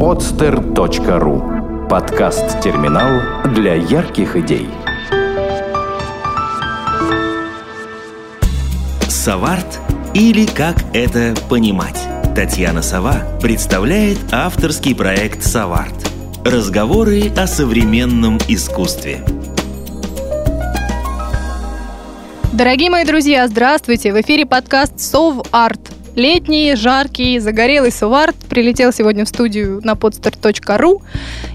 podster.ru Подкаст-терминал для ярких идей. Саварт или как это понимать? Татьяна Сова представляет авторский проект «Саварт». Разговоры о современном искусстве. Дорогие мои друзья, здравствуйте! В эфире подкаст «Сов Арт». Летний, жаркий, загорелый Суварт прилетел сегодня в студию на podster.ru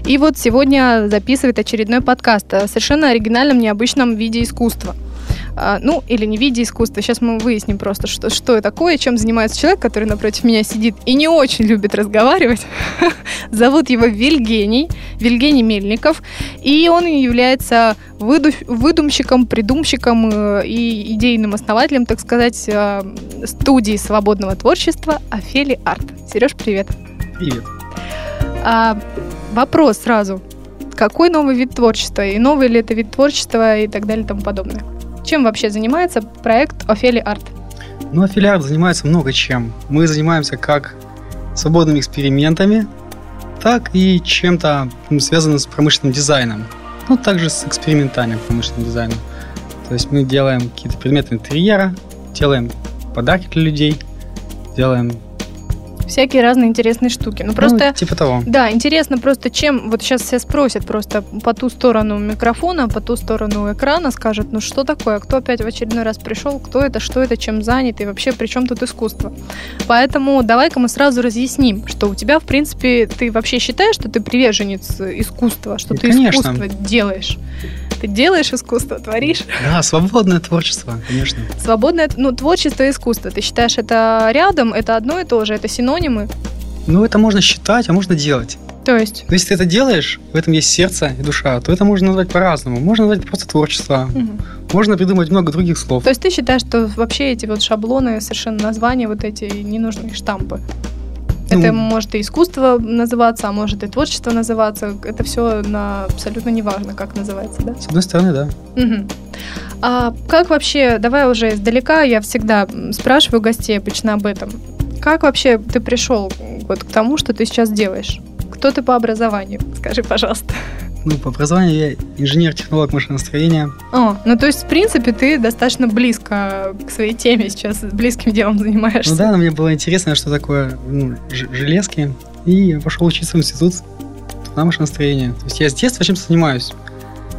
и вот сегодня записывает очередной подкаст о совершенно оригинальном, необычном виде искусства – ну, или не в виде искусства. Сейчас мы выясним просто, что, что такое, чем занимается человек, который напротив меня сидит и не очень любит разговаривать. Зовут его Вильгений, Вильгений Мельников, и он является выдумщиком, придумщиком э, и идейным основателем, так сказать, э, студии свободного творчества Афели Арт. Сереж, привет. Привет. А, вопрос сразу. Какой новый вид творчества? И новый ли это вид творчества и так далее и тому подобное? Чем вообще занимается проект Офели Арт? Ну, Офели Арт занимается много чем. Мы занимаемся как свободными экспериментами, так и чем-то связанным с промышленным дизайном. Ну, также с экспериментальным промышленным дизайном. То есть мы делаем какие-то предметы интерьера, делаем подарки для людей, делаем всякие разные интересные штуки. Ну, просто... Ну, типа того. Да, интересно просто, чем... Вот сейчас все спросят просто по ту сторону микрофона, по ту сторону экрана, скажут, ну что такое, кто опять в очередной раз пришел, кто это, что это, чем занят, и вообще при чем тут искусство. Поэтому давай-ка мы сразу разъясним, что у тебя, в принципе, ты вообще считаешь, что ты приверженец искусства, что и, ты конечно. искусство делаешь? Ты делаешь искусство, творишь? Да, свободное творчество, конечно. Свободное, ну, творчество и искусство. Ты считаешь это рядом, это одно и то же, это синонимы? Ну, это можно считать, а можно делать. То есть? Но если ты это делаешь, в этом есть сердце и душа, то это можно назвать по-разному. Можно назвать просто творчество. Угу. Можно придумать много других слов. То есть ты считаешь, что вообще эти вот шаблоны, совершенно названия, вот эти ненужные штампы? Ну, это может и искусство называться, а может и творчество называться. Это все на абсолютно неважно, как называется, да? С одной стороны, да. Угу. А как вообще, давай уже издалека, я всегда спрашиваю гостей обычно об этом. Как вообще ты пришел вот к тому, что ты сейчас делаешь? Кто ты по образованию? Скажи, пожалуйста. Ну, по образованию я инженер-технолог машиностроения. О, ну то есть, в принципе, ты достаточно близко к своей теме сейчас, близким делом занимаешься. Ну да, но мне было интересно, что такое ну, железки. И я пошел учиться в институт на машиностроение. То есть я с детства чем-то занимаюсь.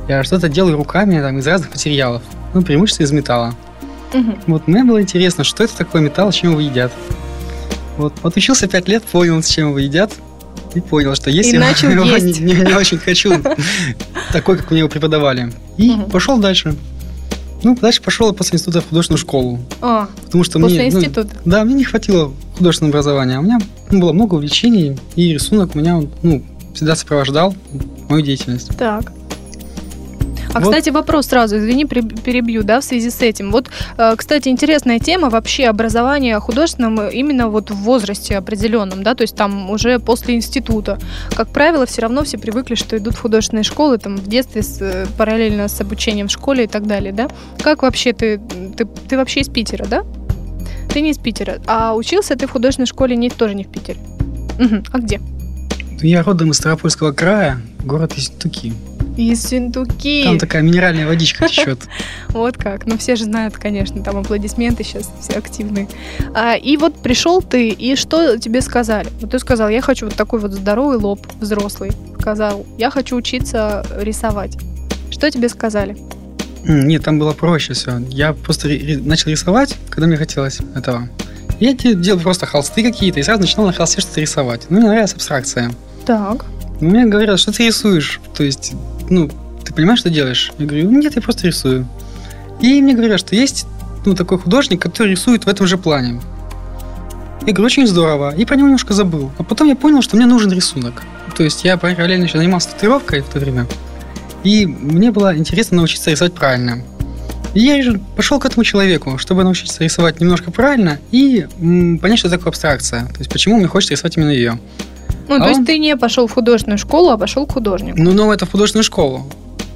Я что-то делаю руками там, из разных материалов. Ну, преимущественно из металла. Угу. Вот мне было интересно, что это такое металл, чем его едят. Вот, отучился пять лет, понял, с чем его едят и понял, что если и начал его есть. Не, не, не очень хочу, такой, как мне его преподавали. И угу. пошел дальше. Ну, дальше пошел после института в художественную школу. А, потому что после мне, института? Ну, да, мне не хватило художественного образования. У меня ну, было много увлечений, и рисунок меня ну, всегда сопровождал мою деятельность. Так. А, вот. кстати, вопрос сразу, извини, перебью, да, в связи с этим. Вот, э, кстати, интересная тема вообще образования художественного именно вот в возрасте определенном, да, то есть там уже после института. Как правило, все равно все привыкли, что идут в художественные школы, там, в детстве с, э, параллельно с обучением в школе и так далее, да. Как вообще ты, ты, ты вообще из Питера, да? Ты не из Питера, а учился ты в художественной школе не, тоже не в Питере. Угу. А где? Я родом из Ставропольского края, город Ессентуки. Ессентуки. Там такая минеральная водичка течет. Вот как. Ну, все же знают, конечно, там аплодисменты сейчас все активные. А, и вот пришел ты, и что тебе сказали? Вот ты сказал, я хочу вот такой вот здоровый лоб, взрослый. Сказал, я хочу учиться рисовать. Что тебе сказали? Нет, там было проще все. Я просто начал рисовать, когда мне хотелось этого. Я делал просто холсты какие-то и сразу начинал на холсте что-то рисовать. Ну, мне нравилась абстракция. Так. Мне говорят, что ты рисуешь. То есть, ну, ты понимаешь, что делаешь? Я говорю, нет, я просто рисую. И мне говорят, что есть ну, такой художник, который рисует в этом же плане. Я говорю, очень здорово. И про него немножко забыл. А потом я понял, что мне нужен рисунок. То есть я параллельно еще занимался татуировкой в то время. И мне было интересно научиться рисовать правильно. И я пошел к этому человеку, чтобы научиться рисовать немножко правильно и понять, что такое абстракция. То есть почему мне хочется рисовать именно ее. Ну, а то он... есть ты не пошел в художественную школу, а пошел к художнику. Ну, ну, это в художественную школу.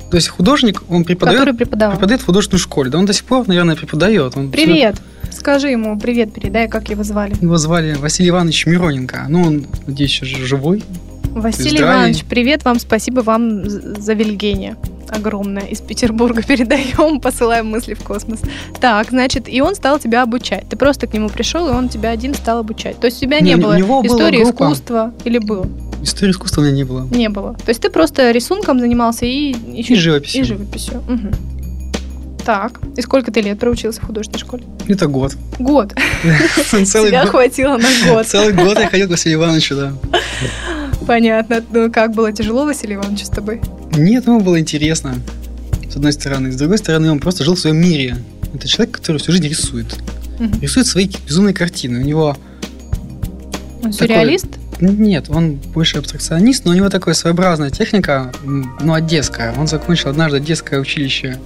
То есть художник, он преподает, преподает в художественной школе. Да он до сих пор, наверное, преподает. Он привет. Все... Скажи ему привет, передай, как его звали. Его звали Василий Иванович Мироненко. Ну, он, надеюсь, еще живой. Василий. Иванович, привет вам, спасибо вам за Вильгения. Огромное из Петербурга передаем, посылаем мысли в космос. Так, значит, и он стал тебя обучать. Ты просто к нему пришел, и он тебя один стал обучать. То есть у тебя не, Не, у было истории искусства или было? Истории искусства у меня не было. Не было. То есть ты просто рисунком занимался и еще И живописью. И живописью. Мгм. Так, и сколько ты лет проучился в художественной школе? Это год. Год. Тебя хватило на год. Целый год я ходил к Василию Ивановичу, да. Понятно. Ну, как было тяжело, Василий Иванович, с тобой? Нет, ему было интересно, с одной стороны. С другой стороны, он просто жил в своем мире. Это человек, который всю жизнь рисует. Мгм. Рисует свои безумные картины. У него... Он сюрреалист? Нет, он больше абстракционист, но у него такая своеобразная техника, ну, одесская. Он закончил однажды Одесское училище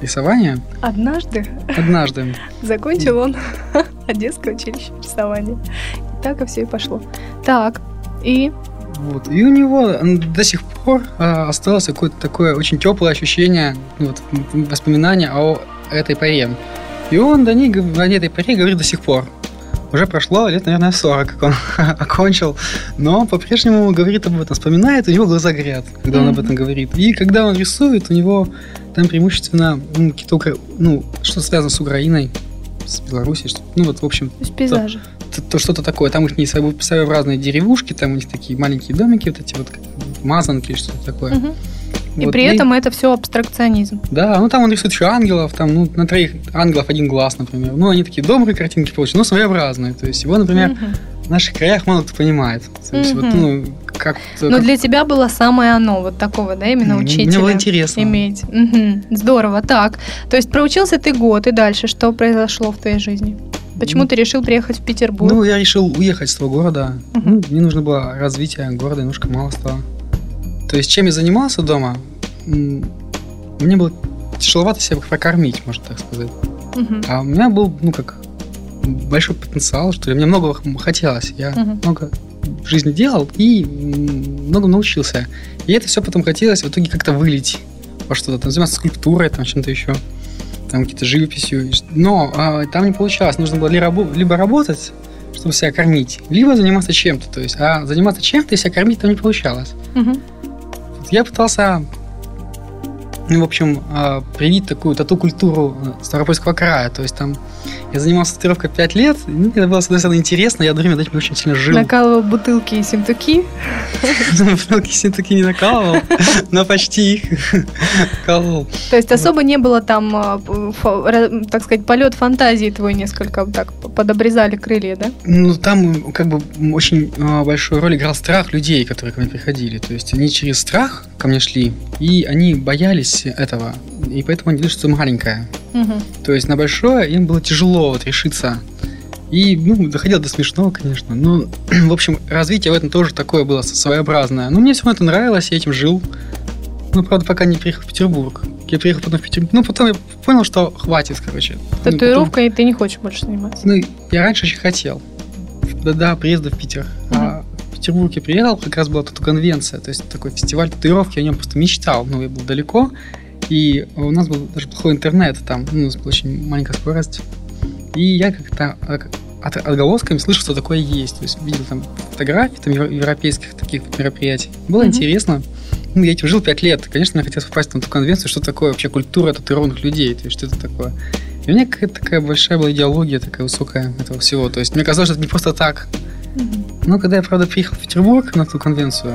рисования. Однажды Однажды. закончил он Одесское училище рисования. И так и все и пошло. Так, и Вот. И у него до сих пор а, осталось какое-то такое очень теплое ощущение, ну, вот, воспоминание о этой поре. И он до ней, о этой поре говорит до сих пор. Уже прошло лет, наверное, 40, как он окончил. Но он по-прежнему говорит об этом, вспоминает, у него глаза горят, когда он об этом говорит. И когда он рисует, у него там преимущественно м, какие-то укра- ну, что-то связано с Украиной, с Белоруссией, что- ну вот, в общем, то есть пейзажи. То что-то такое. Там есть своего- своеобразные деревушки, там у них такие маленькие домики, вот эти вот мазанки, что-то такое. И Вот, при этом это все абстракционизм. Да, ну там он рисует еще ангелов, там, ну, на троих ангелов один глаз, например. Ну, они такие добрые картинки получаются, но своеобразные. То есть его, например, Мгм. в наших краях мало кто понимает. То есть вот, Мгм. ну, как... Но как- для тебя было самое оно, вот такого, да, именно Мне учителя. было интересно. Иметь. Мгм. Здорово. Так, то есть проучился ты год, и дальше что произошло в твоей жизни? Почему Ну, ты решил приехать в Петербург? Ну, я решил уехать с того города. Мгм. Ну, мне нужно было развитие города, немножко мало стало. То есть, чем я занимался дома, мне было тяжеловато себя прокормить, можно так сказать. Мгм. А у меня был, ну, как большой потенциал, что ли. Мне много хотелось. Я Мгм. много в жизни делал и много научился. И это все потом хотелось в итоге как-то вылить во что-то. Там заниматься скульптурой, там чем-то еще. Там какие-то живописью. Но а, там не получалось. Нужно было ли рабо- либо работать, чтобы себя кормить, либо заниматься чем-то. То есть, а заниматься чем-то и себя кормить там не получалось. Вот Я пытался, ну, в общем, а, привить такую тату-культуру э, Ставропольского края. То есть там я занимался татуировкой 5 лет, и, это было, с одной стороны, интересно, я одновременно этим очень сильно жил. Накалывал бутылки и симтуки. Бутылки все-таки не накалывал, но почти их колол. То есть особо не было там, ра- так сказать, полет фантазии твой несколько так подобрезали крылья, да? Ну, там как бы очень а, большую роль играл страх людей, которые ко мне приходили. То есть они через страх ко мне шли, и они боялись этого, и поэтому они думали, что маленькое. Мгм. То есть на большое им было тяжело вот решиться. И, ну, доходило до смешного, конечно. Но, в общем, развитие в этом тоже такое было своеобразное. Но мне все равно это нравилось, я этим жил. Ну, правда, пока не приехал в Петербург. Я приехал потом в Петербург. Ну, потом я понял, что хватит, короче. Ну, потом- ты не хочешь больше заниматься. ну, я раньше очень хотел. До, до приезда в Питер. А в Петербург я приехал, как раз была тату-конвенция, то есть такой фестиваль татуировки, я о нем просто мечтал. Ну, я был далеко, и у нас был даже плохой интернет там, ну, у нас была очень маленькая скорость. И я как-то как от, отголосками слышал, что такое есть. То есть видел там фотографии там, евро- европейских таких мероприятий. Было Мгм. интересно. Ну, я этим жил пять лет. Конечно, мне хотелось попасть на эту конвенцию, что такое вообще культура татуированных людей, то есть что это такое. И у меня какая-то такая большая была идеология, такая высокая этого всего. То есть мне казалось, что это не просто так. Но когда я, правда, приехал в Петербург на ту конвенцию,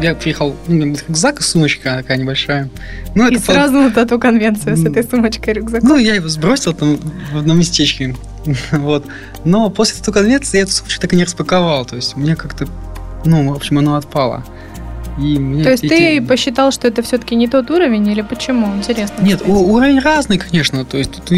я приехал, ну, у меня был рюкзак и сумочка такая небольшая. Ну, И это сразу на тату конвенцию с этой сумочкой и рюкзаком. Ну, я его сбросил там в одном местечке. вот. Но после той конвенции я эту сумочку так и не распаковал. То есть мне как-то, ну, в общем, оно отпало. И мне То есть эти- ты посчитал, что это все-таки не тот уровень, или почему? Интересно. Нет, кстати. уровень разный, конечно. То есть тут,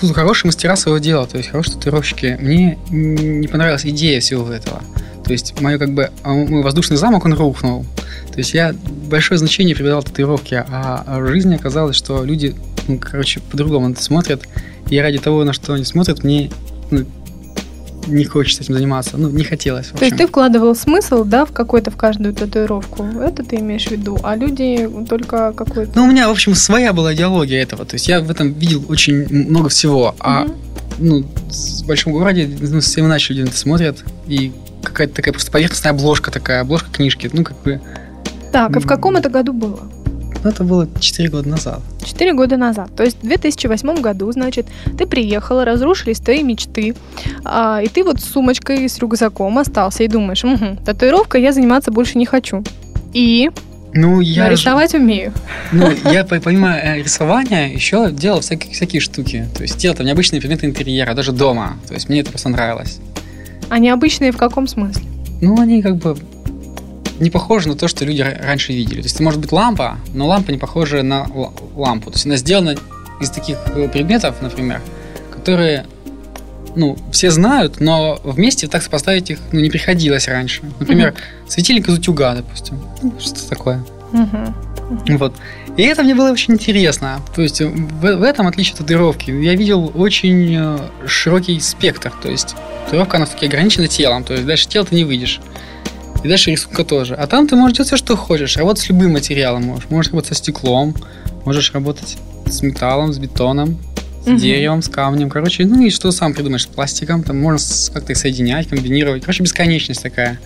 тут хорошие мастера своего дела, то есть хорошие татуировщики. Мне не понравилась идея всего этого. То есть мое как бы а, мой воздушный замок, он рухнул. То есть я большое значение придавал татуировке, а а в жизни оказалось, что люди, ну, короче, по-другому смотрят. И ради того, на что они смотрят, мне ну, не хочется этим заниматься. Ну, не хотелось. То есть ты вкладывал смысл, да, в какой-то, в каждую татуировку. Это ты имеешь в виду. А люди только какой-то... Ну, у меня, в общем, своя была идеология этого. То есть я в этом видел очень много всего. А Мгм. ну, в большом городе ну, с 7 ночи люди на это смотрят, и какая-то такая просто поверхностная обложка такая, обложка книжки. Ну, как бы... Так, а в каком это году было? Ну, это было 4 года назад. Четыре года назад. То есть в 2008 году, значит, ты приехала, разрушились твои мечты, а, и ты вот с сумочкой, с рюкзаком остался и думаешь, угу, татуировкой я заниматься больше не хочу. И Ну, но я, же- рисовать умею. ну, я по- помимо э, рисования еще делал всякие, всякие штуки. То есть делал там необычные предметы интерьера, даже дома. То есть мне это просто нравилось. А необычные в каком смысле? Ну, они как бы не похожи на то, что люди ра- раньше видели. То есть это может быть лампа, но лампа не похожа на лампу. То есть она сделана из таких э, предметов, например, которые ну, все знают, но вместе так поставить их ну, не приходилось раньше. Например, светильник из утюга, допустим. Ну, что такое. Мгм. Вот. И это мне было очень интересно. То есть в, в этом отличие от татуировки. Я видел очень э, широкий спектр. То есть татуировка, она все-таки ограничена телом. То есть дальше тела ты не выйдешь. И дальше рисунка тоже. А там ты можешь делать все, что хочешь. Работать с любым материалом можешь. Можешь работать со стеклом, можешь работать с металлом, с бетоном, с Мгм. деревом, с камнем. Короче, ну и что сам придумаешь с пластиком. Там можно как-то их соединять, комбинировать. Короче, бесконечность такая.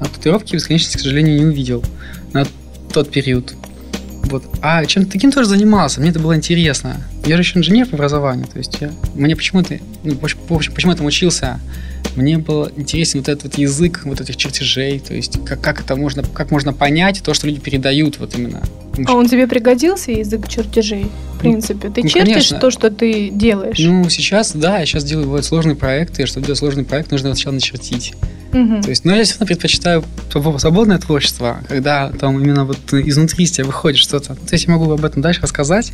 А татуировки бесконечности, к сожалению, не увидел на тот период. Вот. А чем-то таким тоже занимался, мне это было интересно. Я же еще инженер по образованию, то есть я, мне почему-то, ну, поч- в общем, почему я там учился, мне был интересен вот этот вот язык вот этих чертежей, то есть как, как это можно, как можно понять то, что люди передают вот именно. Потому А что, он тебе пригодился, язык чертежей? В принципе, ты ну, чертишь конечно. то, что ты делаешь. Ну, сейчас, да, я сейчас делаю бывают сложные проекты, и чтобы делать сложный проект, нужно сначала начертить. Мгм. То есть, но я все равно предпочитаю своб- свободное творчество, когда там именно вот изнутри из тебя выходит что-то. То есть я могу об этом дальше рассказать,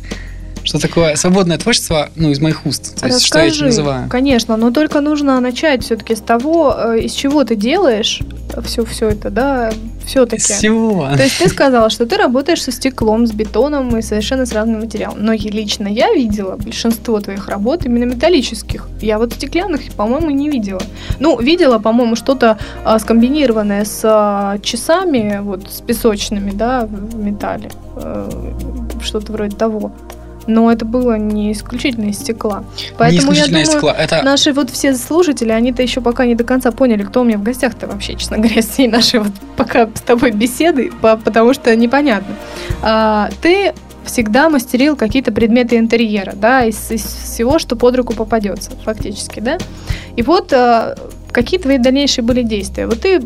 что такое свободное творчество, ну, из моих уст. То есть, что я Расскажи, называю. конечно, но только нужно начать все-таки с того, э, из чего ты делаешь все, все это, да, все-таки. Всего. То есть ты сказала, что ты работаешь со стеклом, с бетоном и совершенно с разным материалом. Но лично я видела большинство твоих работ именно металлических. Я вот стеклянных, по-моему, не видела. Ну, видела, по-моему, что-то а, скомбинированное с а, часами, вот с песочными, да, в металле. Э, что-то вроде того. Но это было не исключительно из стекла. Не Поэтому я исключительно из думаю, стекла. Это Наши вот все слушатели, они-то еще пока не до конца поняли, кто у меня в гостях-то вообще, честно говоря, с всей нашей вот пока с тобой беседы, по- потому что непонятно. А, ты всегда мастерил какие-то предметы интерьера, да, из, из всего, что под руку попадется, фактически, да. И вот а, какие твои дальнейшие были действия? Вот ты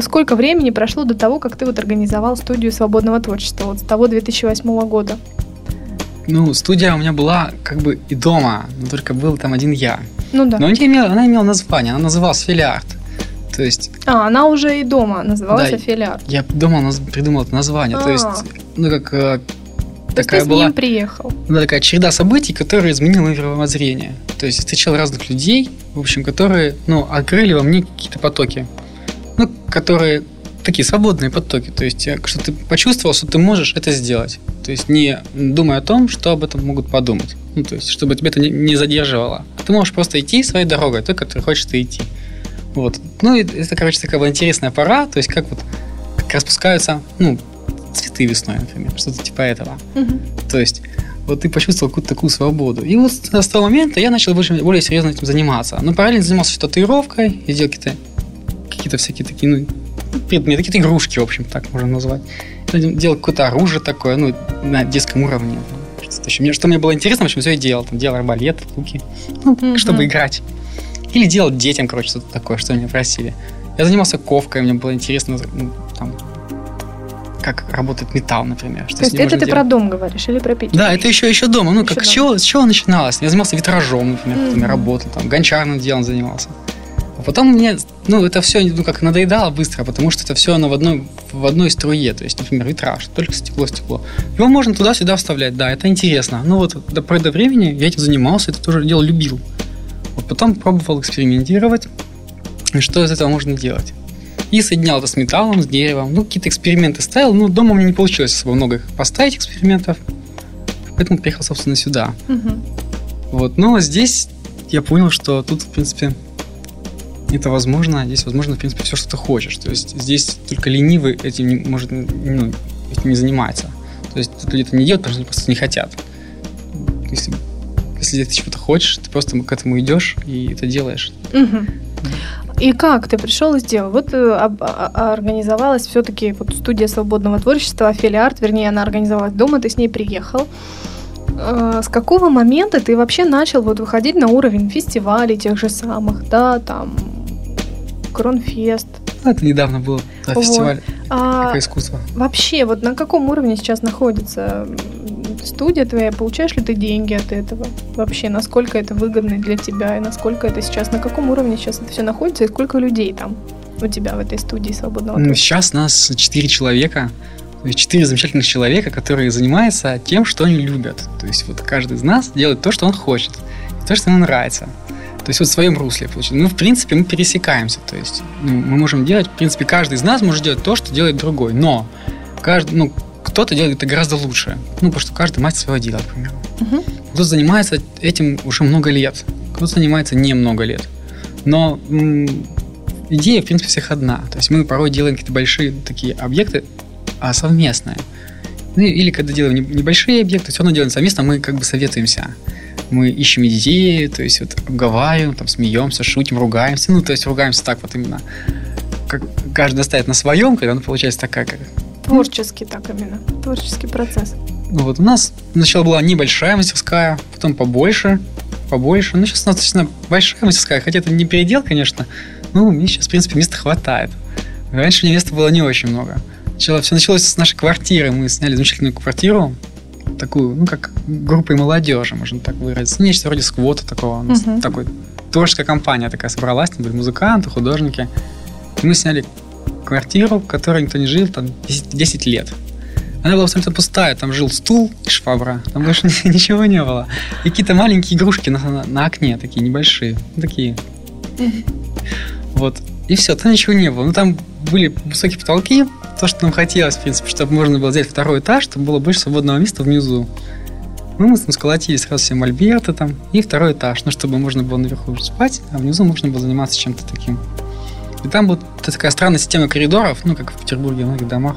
сколько времени прошло до того, как ты вот организовал студию свободного творчества, вот с того 2008 года? Ну, студия у меня была как бы и дома, но только был там один я. Ну да. Но не имела, она имела название, она называлась Филиарт. То есть А, она уже и дома называлась Да, Афилиард. я дома придумал это название. То есть, А. ну, как э, То такая ты с была ним приехал. да, такая череда событий, которые изменила мое мировоззрение. То есть встречал разных людей, в общем, которые, ну, открыли во мне какие-то потоки. Ну, которые такие свободные потоки. То есть, э, что ты почувствовал, что ты можешь это сделать. То есть, не думая о том, что об этом могут подумать. Ну, то есть, чтобы тебя это не- задерживало. Ты можешь просто идти своей дорогой, той, которой хочешь ты идти. Вот. Ну, и это, короче, такая интересная пора. То есть, как вот как распускаются, ну, цветы весной, например, что-то типа этого. Мгм. То есть, вот ты почувствовал какую-то такую свободу. И вот с того момента я начал больше, более серьезно этим заниматься. Но параллельно занимался татуировкой, и делал какие-то, какие-то всякие такие, ну, предметы, какие-то игрушки, в общем, так можно назвать. Я Делал какое-то оружие такое, ну, на детском уровне. Что, еще. Мне, что мне было интересно, в общем, все я делал. Там, делал арбалет, луки, ну, Мгм. чтобы играть. Или делал детям, короче, что-то такое, что меня просили. Я занимался ковкой, мне было интересно, ну, там, как работает металл, например. Что То с есть это ты делать. про дом говоришь или про Питер? Да, это еще, еще дома. Ну, Еще как, с, дома. чего, с чего начиналось? Я занимался витражом, например, я работал, там, гончарным делом занимался. А потом мне, ну, это все, ну, как надоедало быстро, потому что это все оно в одной, в одной струе. То есть, например, витраж, только стекло, стекло. Его можно туда-сюда вставлять, да, это интересно. Ну, вот до поры до времени я этим занимался, это тоже дело любил. Вот потом пробовал экспериментировать, что из этого можно делать. И соединял это с металлом, с деревом. Ну, какие-то эксперименты ставил. Ну, дома у меня не получилось особо много поставить экспериментов. Поэтому приехал, собственно, сюда. Мгм. Вот. Но здесь я понял, что тут, в принципе, это возможно. Здесь возможно, в принципе, все, что ты хочешь. То есть здесь только ленивый этим не может, ну, этим не занимается. То есть тут люди это не делают, потому что просто не хотят. Если, если ты чего-то хочешь, ты просто к этому идешь и это делаешь. Мгм. И как ты пришел и сделал? Вот э, а- а- организовалась все-таки вот студия свободного творчества Офелия Арт, вернее, она организовалась дома, ты с ней приехал. Э, С какого момента ты вообще начал вот выходить на уровень фестивалей тех же самых, да, там, Кронфест? Ну, Это недавно был да, Вот. фестиваль А «Какое искусство». вообще, вот на каком уровне сейчас находится студия твоя? Получаешь ли ты деньги от этого? Вообще, насколько это выгодно для тебя и насколько это сейчас, на каком уровне сейчас это все находится и сколько людей там у тебя в этой студии свободного Ну? Сейчас нас четыре человека, четыре замечательных человека, которые занимаются тем, что они любят. То есть вот каждый из нас делает то, что он хочет, то, что ему нравится. То есть вот в своем русле получается. Ну, в принципе, мы пересекаемся. То есть ну, мы можем делать, в принципе, каждый из нас может делать то, что делает другой. Но каждый, ну, кто-то делает это гораздо лучше. Ну, потому что каждый мастер своего дела, к примеру. Мгм. Кто-то занимается этим уже много лет, кто-то занимается немного лет. Но м, идея, в принципе, всех одна. То есть мы порой делаем какие-то большие такие объекты а, совместные. Ну, или когда делаем не- небольшие объекты, все равно делаем совместно, мы как бы советуемся. Мы ищем идеи, то есть вот обговариваем, там смеемся, шутим, ругаемся. Ну, то есть ругаемся так вот именно. Как каждый ставит на своем, когда она получается такая, как Творческий так именно, творческий процесс. Ну Вот у нас сначала была небольшая мастерская, потом побольше, побольше. Ну, сейчас у нас достаточно большая мастерская, хотя это не передел, конечно. Ну, мне сейчас, в принципе, места хватает. Раньше мне места было не очень много. Все началось с нашей квартиры. Мы сняли замечательную квартиру, такую, ну, как группой молодежи, можно так выразиться. Нечто вроде сквота такого. У нас Мгм. такой творческая компания такая собралась, там были музыканты, художники. И мы сняли квартиру, в которой никто не жил, там 10, 10 лет. Она была абсолютно пустая. Там жил стул и швабра. Там больше ни- ничего не было. И какие-то маленькие игрушки на, на- на окне, такие небольшие. Ну, Такие. Вот. И все, там ничего не было. Ну, там были высокие потолки. То, что нам хотелось, в принципе, чтобы можно было взять второй этаж, чтобы было больше свободного места внизу. Ну, мы там сколотили сразу все мольберты там и второй этаж, ну, чтобы можно было наверху спать, а внизу можно было заниматься чем-то таким. И там вот такая странная система коридоров, ну, как в Петербурге, в многих домах.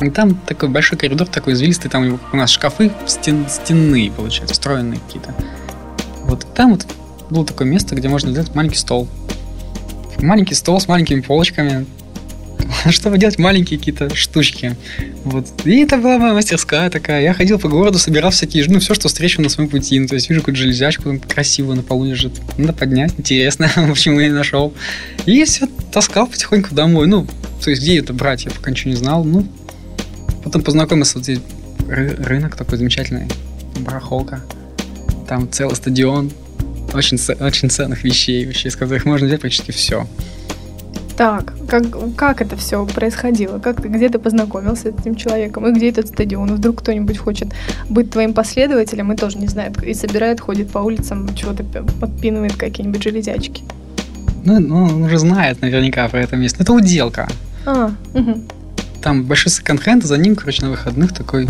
И там такой большой коридор, такой извилистый, там у нас шкафы стен, стенные, получается, встроенные какие-то. Вот и там вот было такое место, где можно сделать маленький стол. Маленький стол с маленькими полочками, чтобы делать маленькие какие-то штучки. Вот. И это была моя мастерская такая. Я ходил по городу, собирал всякие, ну, все, что встречу на своем пути. Ну, то есть вижу какую-то железячку красивую на полу лежит. Надо поднять, интересно, почему я не нашел. И все таскал потихоньку домой. Ну, то есть где это брать, я пока ничего не знал. Ну, потом познакомился, вот здесь ры- рынок такой замечательный, барахолка. Там целый стадион очень, очень ценных вещей, вообще, из которых можно взять практически все. Так, как, как это все происходило? Как ты, где ты познакомился с этим человеком? И где этот стадион? Вдруг кто-нибудь хочет быть твоим последователем и тоже не знает, и собирает, ходит по улицам, чего-то пи- подпинывает какие-нибудь железячки. Ну, ну, он уже знает наверняка про это место. Это уделка. А, мгм. Там большой секонд-хенд, за ним, короче, на выходных такой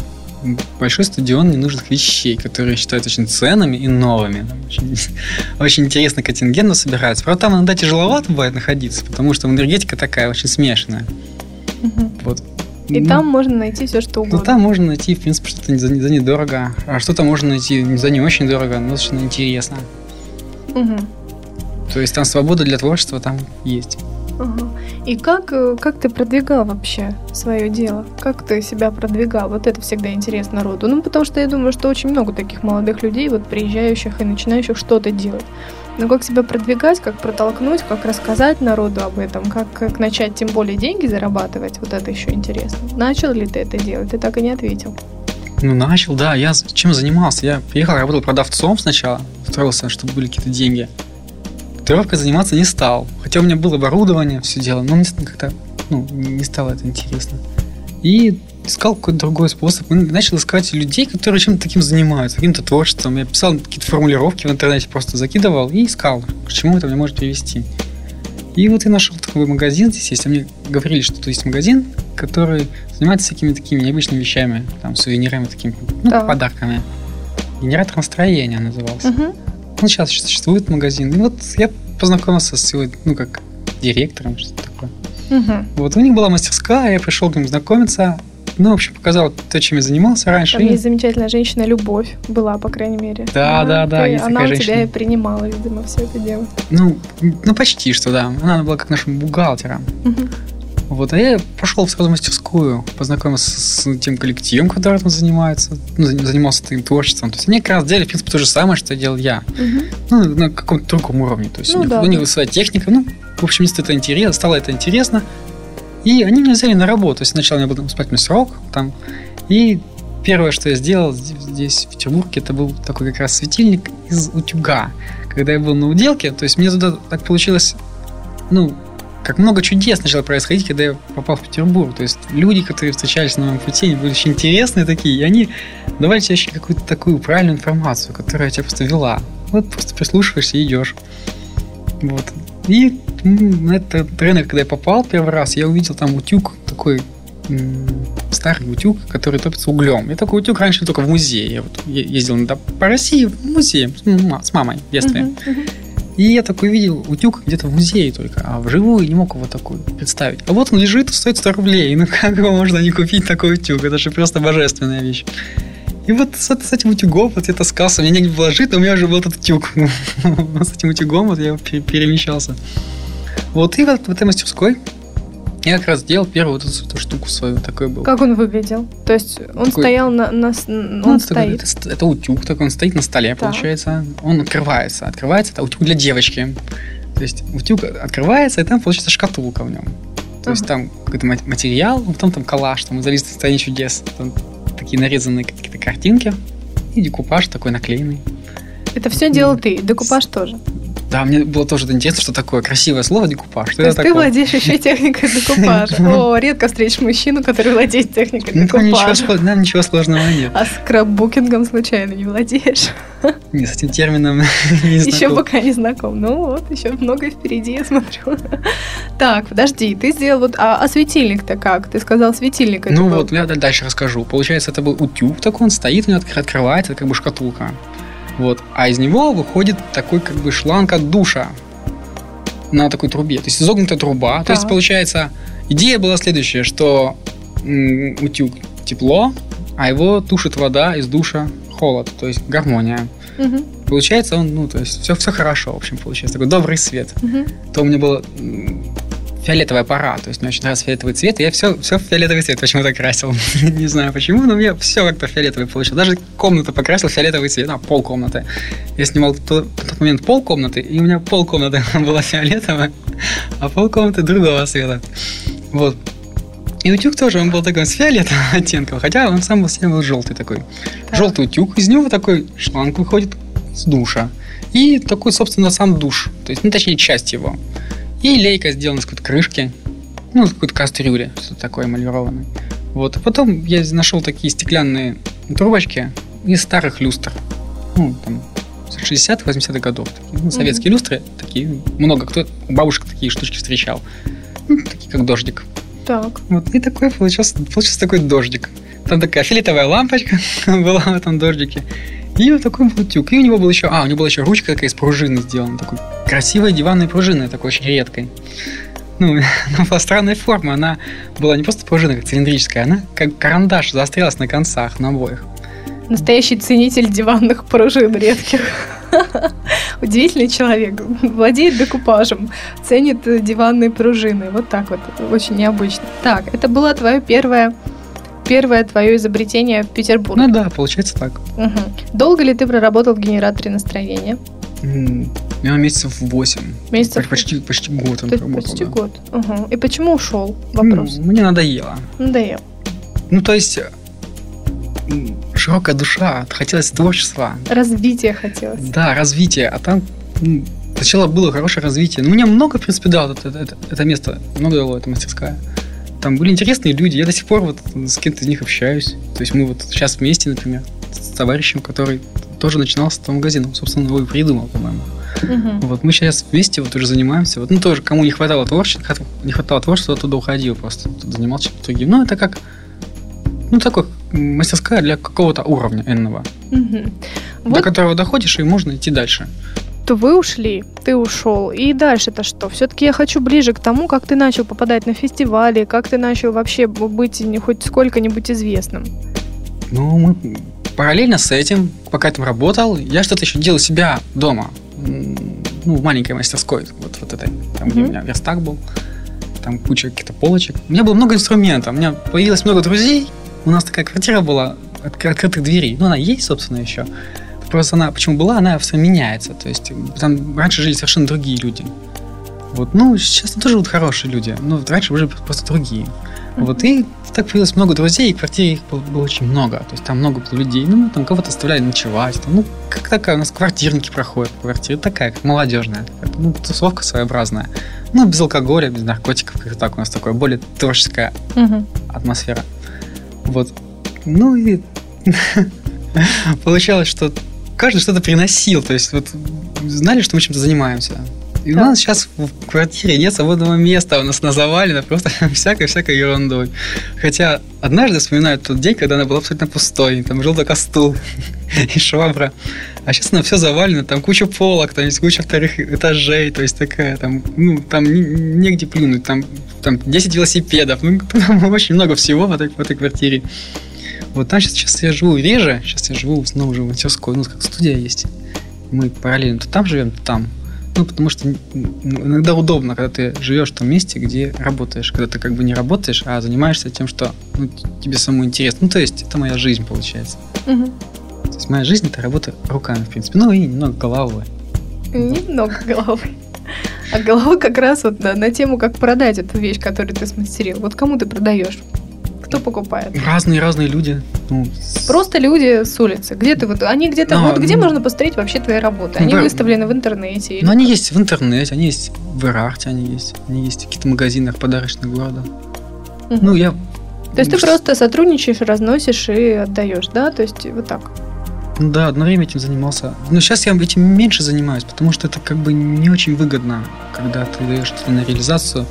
большой стадион ненужных вещей, которые считают очень ценными и новыми. Очень, очень интересно контингент собирается. Правда, там иногда тяжеловато бывает находиться, потому что энергетика такая очень смешанная. Мгм. Вот. И Ну, там можно найти все, что угодно. Ну, там можно найти, в принципе, что-то за, за недорого, а что-то можно найти за не очень дорого, но достаточно интересно. Мгм. То есть там свобода для творчества там есть. Ага. И как, э, как ты продвигал вообще свое дело? Как ты себя продвигал? Вот это всегда интересно народу. Ну, потому что я думаю, что очень много таких молодых людей, вот приезжающих и начинающих что-то делать. Но как себя продвигать, как протолкнуть, как рассказать народу об этом, как, как начать тем более деньги зарабатывать, вот это еще интересно. Начал ли ты это делать? Ты так и не ответил. Ну, начал, да. Я чем занимался? Я приехал, работал продавцом сначала, устроился, чтобы были какие-то деньги. Татуировкой заниматься не стал. Хотя у меня было оборудование, все дело, но мне как-то ну, не стало это интересно. И искал какой-то другой способ. И начал искать людей, которые чем-то таким занимаются, каким-то творчеством. Я писал какие-то формулировки в интернете, просто закидывал и искал, к чему это мне может привести. И вот я нашел такой магазин здесь есть. А мне говорили, что тут есть магазин, который занимается всякими такими необычными вещами, там, сувенирами такими, ну, Так. подарками. Генератор настроения назывался. Мгм. Ну, сейчас существует магазин. И вот я познакомился с его, ну, как директором, что такое. Мгм. Вот у них была мастерская, я пришел к ним знакомиться, ну, в общем, показал то, чем я занимался раньше. Там есть замечательная женщина Любовь была, по крайней мере. Да, Она- да, да, ты- Она у тебя женщина. и принимала, видимо, все это дело. Ну, ну, почти что, да. Она была как нашим бухгалтером. Мгм. Вот, а я пошел сразу в мастерскую, познакомился с тем коллективом, который там занимается, ну, за- занимался этим творчеством. То есть они как раз делали, в принципе, то же самое, что делал я. Мгм. Ну, на каком-то другом уровне. То есть Ну у них, да, у них да. своя техника. Ну, в общем, если это интересно, стало это интересно. И они меня взяли на работу. То есть сначала меня был испытательный срок там. И первое, что я сделал здесь, здесь, в Петербурге, это был такой как раз светильник из утюга. Когда я был на уделке, то есть мне туда так получилось, ну, как много чудес начало происходить, когда я попал в Петербург. То есть люди, которые встречались на моем пути, они были очень интересные такие, и они давали тебе какую-то такую правильную информацию, которая тебя просто вела. Вот просто прислушиваешься и идешь. Вот. И м, на этот рынок, когда я попал первый раз, я увидел там утюг такой старый утюг, который топится углем. Я такой утюг раньше только в музее. Я вот ездил по России в музей с, мамой в детстве. Мгм. Мгм. И я такой видел утюг где-то в музее только, а вживую не мог его такой представить. А вот он лежит стоит 100 рублей. Ну как его можно не купить такой утюг? Это же просто божественная вещь. И вот с, с этим утюгом, вот я таскался, меня негде было жить, но у меня уже был этот утюг. С этим утюгом вот я пере- перемещался. Вот и вот в этой мастерской я как раз делал первую вот эту, эту штуку свою, такой был. Как он выглядел? То есть он Такой- стоял на... на Ну, он это, такой- стоит. это это утюг такой, он стоит на столе, Так. получается. Он открывается. Открывается, это утюг для девочки. То есть утюг открывается, и там получается шкатулка в нем. То есть Ага. там какой-то мат- материал, а потом там коллаж, там зависит от стране чудес. Там такие нарезанные какие-то картинки. И декупаж такой наклеенный. Это все делал ты, декупаж тоже. Да, мне было тоже интересно, что такое красивое слово декупаж. То есть ты такое? владеешь еще техникой декупажа. О, редко встретишь мужчину, который владеет техникой Ну, декупажа. сло- там ничего сложного нет. А скраббукингом случайно не владеешь? Не, с этим термином не Еще знаком. пока не знаком. Ну вот, еще многое впереди, я смотрю. Так, подожди, ты сделал вот... А, а светильник-то как? Ты сказал, светильник Ну был. вот, я дальше расскажу. Получается, это был утюг такой, он стоит, у него откр- открывается, это как бы шкатулка. Вот. А из него выходит такой как бы шланг от душа на такой трубе. То есть изогнутая труба. То есть, получается, идея была следующая, что м, утюг тепло, а его тушит вода из душа холод, то есть гармония. Мгм, Получается, он, ну, то есть, все, все хорошо, в общем, получается. Такой добрый свет мгм. то у меня была м, фиолетовая пора. То есть мне очень нравится фиолетовый цвет, и я все, все в фиолетовый цвет почему-то красил. Не знаю почему, но мне все как-то фиолетовый получилось. Даже комнату покрасил в фиолетовый цвет, а, пол комнаты. Я снимал в то- в тот момент пол комнаты, и у меня пол комнаты была фиолетовая, а пол комнаты другого цвета. Вот. И утюг тоже, он был такой с фиолетовым оттенком, хотя он сам по себе был желтый такой. Так. Желтый утюг, из него такой шланг выходит с душа. И такой, собственно, сам душ. То есть, ну, точнее, часть его. И лейка сделана из какой-то крышки. Ну, из какой-то кастрюли, что-то такое эмалированное. Вот. Потом я нашел такие стеклянные трубочки из старых люстр. Ну, там, 60-х, 80-х годов. Такие, ну, советские люстры такие. Много кто у бабушек такие штучки встречал. Ну, такие, как дождик. Так. Вот, и такой получился, получился такой дождик. Там такая фиолетовая лампочка была в этом дождике. И вот такой был. И у него был еще... А, у него была еще ручка такая из пружины сделана. Такой красивой диванной пружины, такой очень редкой. Ну, она была странной формы. Она была не просто пружина, как цилиндрическая, она как карандаш заострялась на концах, на обоих. Настоящий ценитель диванных пружин редких. Удивительный человек. Владеет декупажем, ценит э, диванные пружины. Вот так вот. Очень необычно. Так, это было твое первое первое твое изобретение в Петербурге. Ну да, получается так. Мгм. Долго ли ты проработал в генераторе настроения? Я месяцев 8. Месяцев? Почти, почти год он есть работал. почти да. год. Мгм. И почему ушел? Вопрос. Ну, мне надоело. Надоел. Ну, то есть, м, широкая душа, хотелось творчества, Развитие хотелось. да, развитие, а там м, сначала было хорошее развитие. Ну, мне много, в принципе, дало это, это, это место, много дало эта мастерская. Там были интересные люди, я до сих пор вот с кем-то из них общаюсь. То есть мы вот сейчас вместе, например, с товарищем, который тоже начинал с этого магазина, Он, собственно, его и придумал, по-моему. Мгм. Вот мы сейчас вместе вот уже занимаемся. Вот, ну, тоже, кому не хватало творчества, не хватало творчества, оттуда уходил просто. Тут занимался чем-то другим. Ну, это как, ну, такой мастерская для какого-то уровня энного, до Вот которого доходишь, и можно идти дальше. Вы ушли, ты ушел, и дальше-то что? Все-таки я хочу ближе к тому, как ты начал попадать на фестивали, как ты начал вообще быть хоть сколько-нибудь известным. Ну, мы параллельно с этим, пока я там работал, я что-то еще делал себя дома. Ну, в маленькой мастерской, вот, вот этой, там, где у меня верстак был, там куча каких-то полочек. У меня было много инструментов, у меня появилось много друзей, у нас такая квартира была открытых дверей. Ну, она есть, собственно, еще. Просто она, почему была, она все меняется. То есть там раньше жили совершенно другие люди. Вот, ну, сейчас тоже вот хорошие люди, но раньше уже просто другие. Mm-hmm. Вот, и так появилось много друзей, и в квартире их было, было очень много. То есть там много было людей. Ну, там кого-то оставляли ночевать. Там, ну, как такая, у нас квартирники проходят по квартире. Такая, как молодежная. Такая, ну, тусовка своеобразная. Ну, без алкоголя, без наркотиков, как так у нас такое, более творческая mm-hmm. атмосфера. Вот. Ну и получалось, что каждый что-то приносил. То есть вот знали, что мы чем-то занимаемся. И да. у нас сейчас в квартире нет свободного места, у нас на завалено просто всякой-всякой ерундой. Хотя однажды вспоминаю тот день, когда она была абсолютно пустой. Там жил только стул и швабра. А сейчас она все завалено, там куча полок, там есть куча вторых этажей, то есть такая, там, ну, там негде плюнуть, там, там 10 велосипедов, ну, там очень много всего в этой, в этой квартире. Вот там сейчас, сейчас я живу реже, сейчас я живу снова уже в мастерской, ну, как студия есть. Мы параллельно то там живем, то там. Ну, потому что иногда удобно, когда ты живешь в том месте, где работаешь, когда ты как бы не работаешь, а занимаешься тем, что ну, тебе самому интересно. Ну, то есть, это моя жизнь, получается. Угу. То есть, моя жизнь – это работа руками, в принципе. Ну, и немного головой. Немного головой. А голова как раз вот на, на тему, как продать эту вещь, которую ты смастерил. Вот кому ты продаешь? Кто покупает? Разные-разные люди. Ну, Просто люди с улицы. Где ты вот, они где-то, Но, вот где ну, можно посмотреть вообще твои работы? Они в, выставлены в интернете? Ну, они есть в интернете, они есть в Ирарте, они есть, они есть в каких-то магазинах подарочных города. Угу. Ну, я... То есть ты просто сотрудничаешь, разносишь и отдаешь, да? То есть вот так? Ну да, одно время этим занимался. Но сейчас я этим меньше занимаюсь, потому что это как бы не очень выгодно, когда ты даешь что-то на реализацию,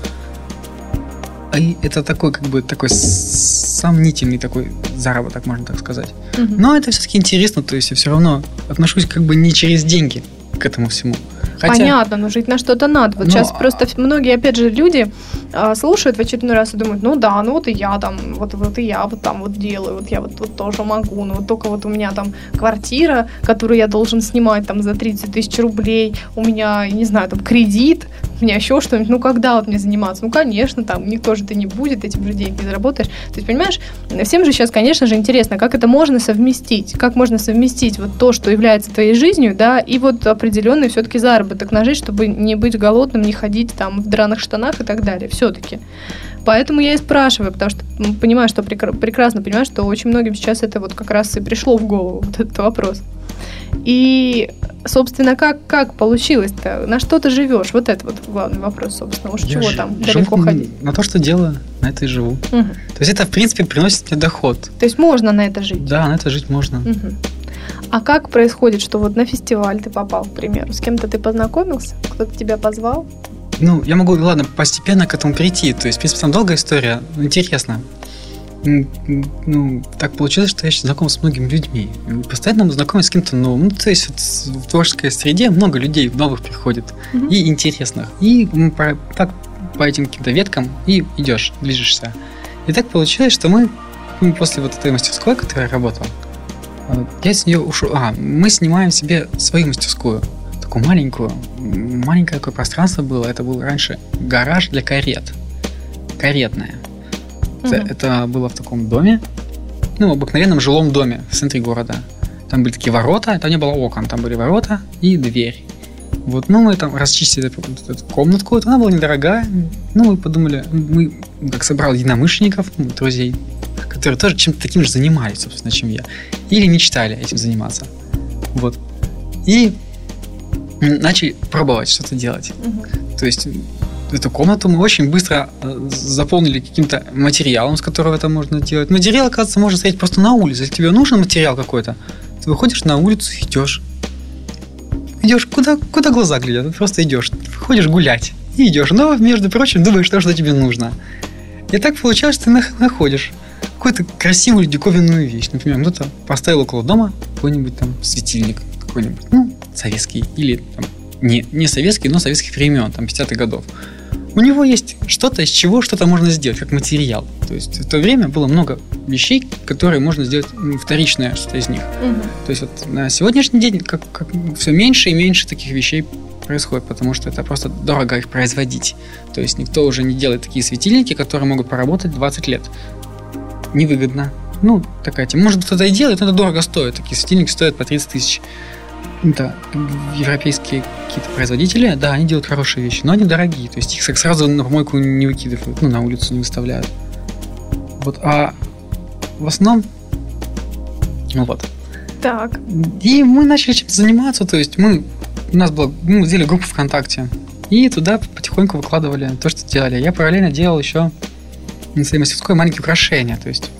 это такой, как бы, такой сомнительный такой заработок, можно так сказать. Угу. Но это все-таки интересно, то есть я все равно отношусь как бы не через деньги к этому всему. Хотя... Понятно, но жить на что-то надо. Вот но... сейчас просто многие, опять же, люди а, слушают в очередной раз и думают, ну да, ну вот и я там, вот, вот и я вот там вот делаю, вот я вот, вот тоже могу, ну вот только вот у меня там квартира, которую я должен снимать там за 30 тысяч рублей, у меня, не знаю, там кредит, у меня еще что-нибудь, ну когда вот мне заниматься? Ну, конечно, там никто же ты не будет, этим же деньги заработаешь. То есть, понимаешь, всем же сейчас, конечно же, интересно, как это можно совместить, как можно совместить вот то, что является твоей жизнью, да, и вот определенный все-таки заработок на жизнь, чтобы не быть голодным, не ходить там в драных штанах и так далее, все-таки. Поэтому я и спрашиваю, потому что понимаю, что прекра- прекрасно понимаю, что очень многим сейчас это вот как раз и пришло в голову, вот этот вопрос. И, собственно, как, как получилось-то? На что ты живешь? Вот это вот главный вопрос, собственно. Уж чего там далеко ходить? На то, что делаю, на это и живу. Угу. То есть это, в принципе, приносит мне доход. То есть можно на это жить? Да, на это жить можно. Угу. А как происходит, что вот на фестиваль ты попал, к примеру? С кем-то ты познакомился? Кто-то тебя позвал? Ну, я могу, ладно, постепенно к этому прийти. То есть, в принципе, там долгая история, интересно ну, так получилось, что я сейчас знаком с многими людьми. Постоянно знакомлюсь с кем-то новым. Ну, то есть вот, в творческой среде много людей новых приходит mm-hmm. и интересных. И по, так по этим каким-то веткам и идешь, движешься. И так получилось, что мы ну, после вот этой мастерской, которая я работал, я с нее ушел. А, мы снимаем себе свою мастерскую. Такую маленькую. Маленькое такое пространство было. Это был раньше гараж для карет. Каретная. Это, угу. это было в таком доме, ну, обыкновенном жилом доме в центре города. Там были такие ворота, там не было окон, там были ворота и дверь. Вот, ну, мы там расчистили эту, эту комнатку, она была недорогая. Ну, мы подумали, мы как собрал единомышленников, ну, друзей, которые тоже чем-то таким же занимались, собственно, чем я. Или мечтали этим заниматься. Вот. И начали пробовать что-то делать. Угу. То есть эту комнату мы очень быстро э, заполнили каким-то материалом, с которого это можно делать. Материал, оказывается, можно стоять просто на улице. Если тебе нужен материал какой-то, ты выходишь на улицу идешь. Идешь куда, куда глаза глядят, просто идешь. Выходишь гулять и идешь. Но, между прочим, думаешь то, что тебе нужно. И так получалось, что ты находишь какую-то красивую диковинную вещь. Например, кто-то поставил около дома какой-нибудь там светильник какой-нибудь, ну, советский или там не, не советский, но советских времен, там, 50-х годов. У него есть что-то, из чего что-то можно сделать, как материал. То есть в то время было много вещей, которые можно сделать ну, вторичное что-то из них. Мгм. То есть вот на сегодняшний день как, как все меньше и меньше таких вещей происходит, потому что это просто дорого их производить. То есть никто уже не делает такие светильники, которые могут проработать 20 лет. Невыгодно. Ну, такая тема. Может, кто-то и делает, но это дорого стоит. Такие светильники стоят по 30 тысяч. Это европейские какие-то производители, да, они делают хорошие вещи, но они дорогие. То есть их так сразу на помойку не выкидывают, ну, на улицу не выставляют. Вот, а в основном ну вот. Так. И мы начали чем-то заниматься, то есть мы, у нас была, мы сделали группу ВКонтакте, и туда потихоньку выкладывали то, что делали. Я параллельно делал еще на своей мастерской украшения, то есть,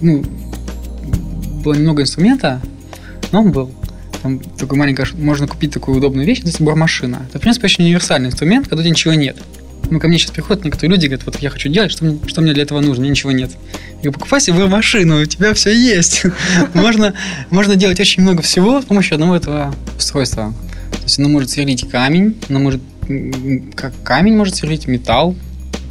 ну, было немного инструмента, но он был. Там такой маленький, можно купить такую удобную вещь, это бормашина. Это, в принципе, очень универсальный инструмент, когда у тебя ничего нет. Ну, ко мне сейчас приходят некоторые люди, говорят, вот я хочу делать, что мне, что мне для этого нужно, мне ничего нет. Я говорю, покупай себе машину, у тебя все есть. можно, можно делать очень много всего с помощью одного этого устройства. То есть оно может сверлить камень, оно может, как камень может сверлить металл,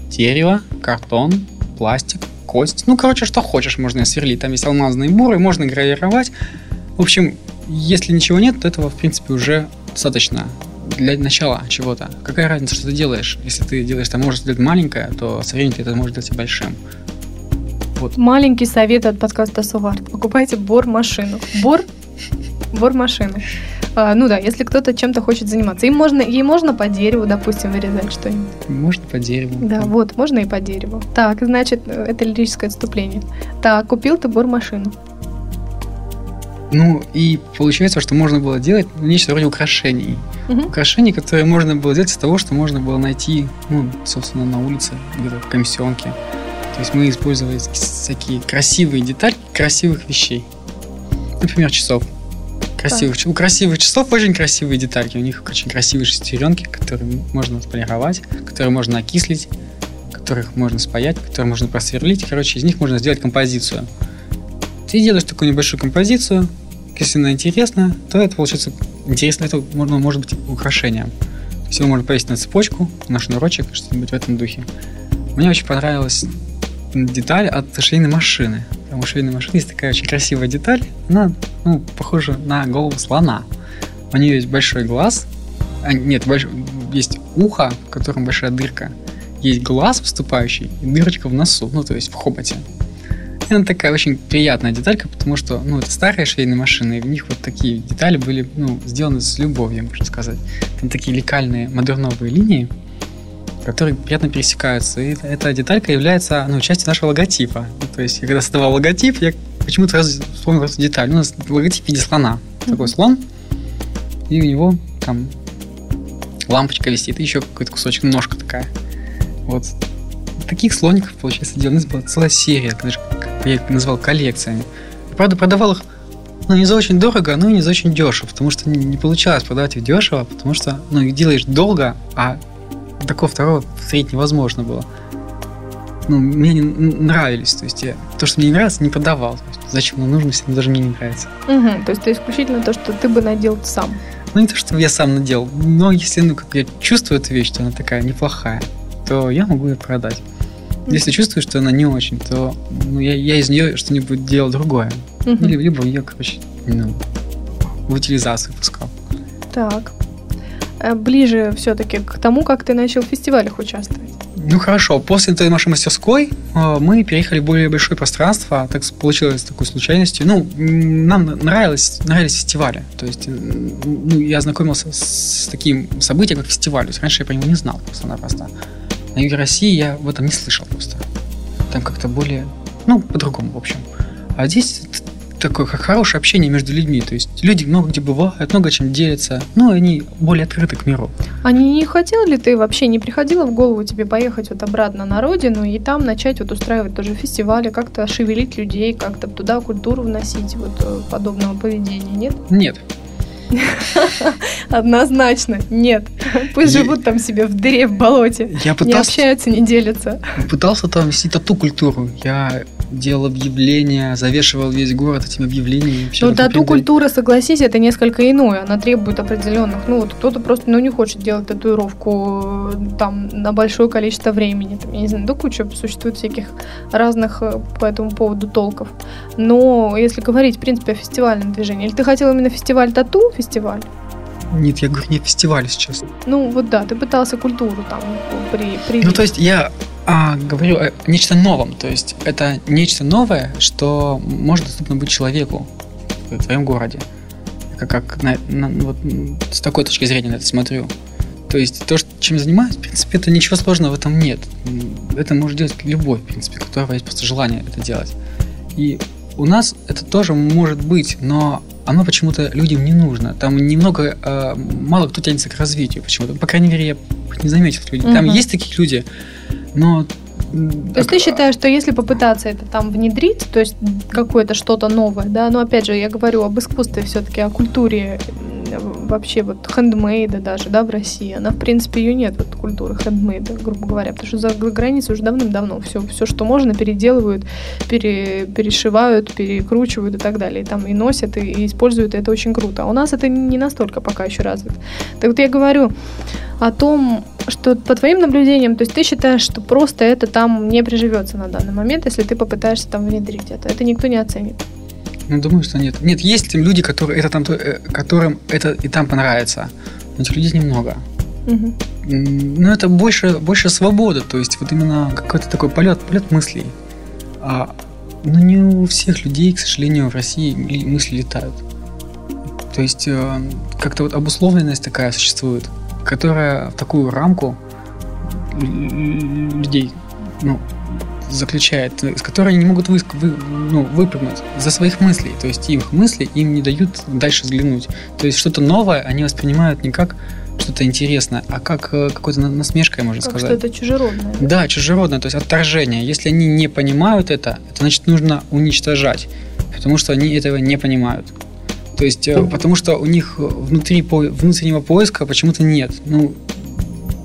дерево, картон, пластик, кость. Ну, короче, что хочешь можно сверлить. Там есть алмазные буры, можно гравировать. В общем, если ничего нет, то этого, в принципе, уже достаточно для начала чего-то. Какая разница, что ты делаешь? Если ты делаешь, там можешь сделать маленькое, то со временем ты это можешь делать и большим. Маленький совет от подкаста Суварт. Покупайте бор-машину. Бор? Бор-машину. А, ну да, если кто-то чем-то хочет заниматься. Им можно, ей можно по дереву, допустим, вырезать что-нибудь. Можно по дереву. Да, вот, можно и по дереву. Так, значит, э, это лирическое отступление. Так, купил ты бор-машину. Ну, и получается, что можно было делать ну, нечто вроде украшений. Мгм. Украшений, которые можно было делать из того, что можно было найти, ну, собственно, на улице, где-то в комиссионке. То есть мы использовали всякие красивые детали красивых вещей. Например, часов. Красивых, У красивых часов очень красивые детальки. У них очень красивые шестеренки, которые можно отполировать, которые можно окислить, которых можно спаять, которые можно просверлить. Короче, из них можно сделать композицию. Ты делаешь такую небольшую композицию, если она интересна, то это получается интересно, это можно, может быть украшением. Его можно повесить на цепочку, на шнурочек, что-нибудь в этом духе. Мне очень понравилась деталь от швейной машины. Там у швейной машины есть такая очень красивая деталь. Она, ну, похожа на голову слона. У нее есть большой глаз. а, нет, больш- есть ухо, в котором большая дырка. Есть глаз выступающий и дырочка в носу, ну, то есть в хоботе. И она такая очень приятная деталька, потому что, ну, это старые швейные машины, и в них вот такие детали были, ну, сделаны с любовью, можно сказать. Там такие лекальные модерновые линии, которые приятно пересекаются. И эта деталька является, ну, частью нашего логотипа. Ну, то есть, я когда создавал логотип, я почему-то сразу вспомнил эту деталь. У нас логотип в виде слона. Такой слон, и у него там лампочка висит, и еще какой-то кусочек, ножка такая. Вот. Таких слоников, получается, делали. У нас была целая серия, даже, как я их назвал, коллекциями. Правда, продавал их ну, не за очень дорого, но и не за очень дешево, потому что не, не получалось продавать их дешево, потому что, ну, их делаешь долго, а такого второго встретить невозможно было. Ну, мне не нравились, то есть я, то, что мне не нравится, не продавал. Есть зачем оно нужно, если оно даже мне не нравится. Мгм, То есть это исключительно то, что ты бы надел сам. Ну, не то, чтобы я сам надел, но если, ну, как я чувствую эту вещь, что она такая неплохая, то я могу ее продать. Если чувствую, что она не очень, то ну, я, я из нее что-нибудь делал другое. Или либо ее, короче, ну, в утилизацию пускал. Так. Э, Ближе все-таки к тому, как ты начал в фестивалях участвовать. Ну хорошо, после той нашей мастерской э, мы переехали в более большое пространство, так с- получилось такой случайностью. Ну, нам нравилось, нравились фестивали. То есть, ну, я ознакомился с таким событием, как фестиваль. То есть, раньше я про него не знал просто-напросто. На юге России я в этом не слышал просто. Там как-то более, ну, по-другому, в общем. А здесь такое хорошее общение между людьми. То есть люди много где бывают, много чем делятся. Ну, они более открыты к миру. А не, не хотел ли ты вообще, не приходило в голову тебе поехать вот обратно на родину и там начать вот устраивать тоже фестивали, как-то шевелить людей, как-то туда культуру вносить вот э, подобного поведения, нет? Нет, Однозначно, нет. Пусть Я- живут там себе в дыре, в болоте. я Не пытался... общаются, не делятся. пытался там вести тату культуру. Я делал объявления, завешивал весь город этими объявлениями. Ну, тату культура, согласись, это несколько иное. Она требует определенных. Ну, вот кто-то просто ну, не хочет делать татуировку э, там на большое количество времени. Там, я не знаю, да куча существует всяких разных э, по этому поводу толков. Но если говорить, в принципе, о фестивальном движении, или ты хотел именно фестиваль тату, фестиваль? Нет, я говорю не фестиваль сейчас. Ну вот да, ты пытался культуру там при, при... Ну то есть я а, говорю о нечто новом. То есть это нечто новое, что может доступно быть человеку в твоем городе. Как, как на, на, вот, с такой точки зрения на это смотрю. То есть то, чем занимаюсь, в принципе, это ничего сложного в этом нет. Это может делать любой, в принципе, у которого есть просто желание это делать. И у нас это тоже может быть, но оно почему-то людям не нужно. Там немного, э, мало кто тянется к развитию почему-то. По крайней мере, я не заметил людей. Угу. Там есть такие люди, но то есть ты считаешь, что если попытаться это там внедрить, то есть какое-то что-то новое, да, но опять же я говорю об искусстве все-таки, о культуре вообще вот хендмейда даже, да, в России, она, в принципе, ее нет, вот культуры хендмейда, грубо говоря, потому что за границей уже давным-давно все, все, что можно, переделывают, пере, перешивают, перекручивают и так далее, и там и носят, и, и используют, и это очень круто. А у нас это не настолько пока еще развито. Так вот я говорю о том, что по твоим наблюдениям, то есть ты считаешь, что просто это там не приживется на данный момент, если ты попытаешься там внедрить это, это никто не оценит. Ну, думаю, что нет. Нет, есть люди, которые это там, э, которым это и там понравится. Но этих людей немного. Угу. Но это больше, больше свобода, то есть вот именно какой-то такой полет, полет мыслей. А, но не у всех людей, к сожалению, в России мысли летают. То есть э, как-то вот обусловленность такая существует, которая в такую рамку людей ну, заключает, из которой они не могут вы, вы, ну, выпрыгнуть за своих мыслей. То есть их мысли им не дают дальше взглянуть. То есть что-то новое они воспринимают не как что-то интересное, а как э, какой-то насмешкой, можно как сказать. что-то чужеродное. Да? да, чужеродное, то есть отторжение. Если они не понимают это, это значит нужно уничтожать, потому что они этого не понимают. То есть, э, потому что у них внутри внутреннего поиска почему-то нет. Ну,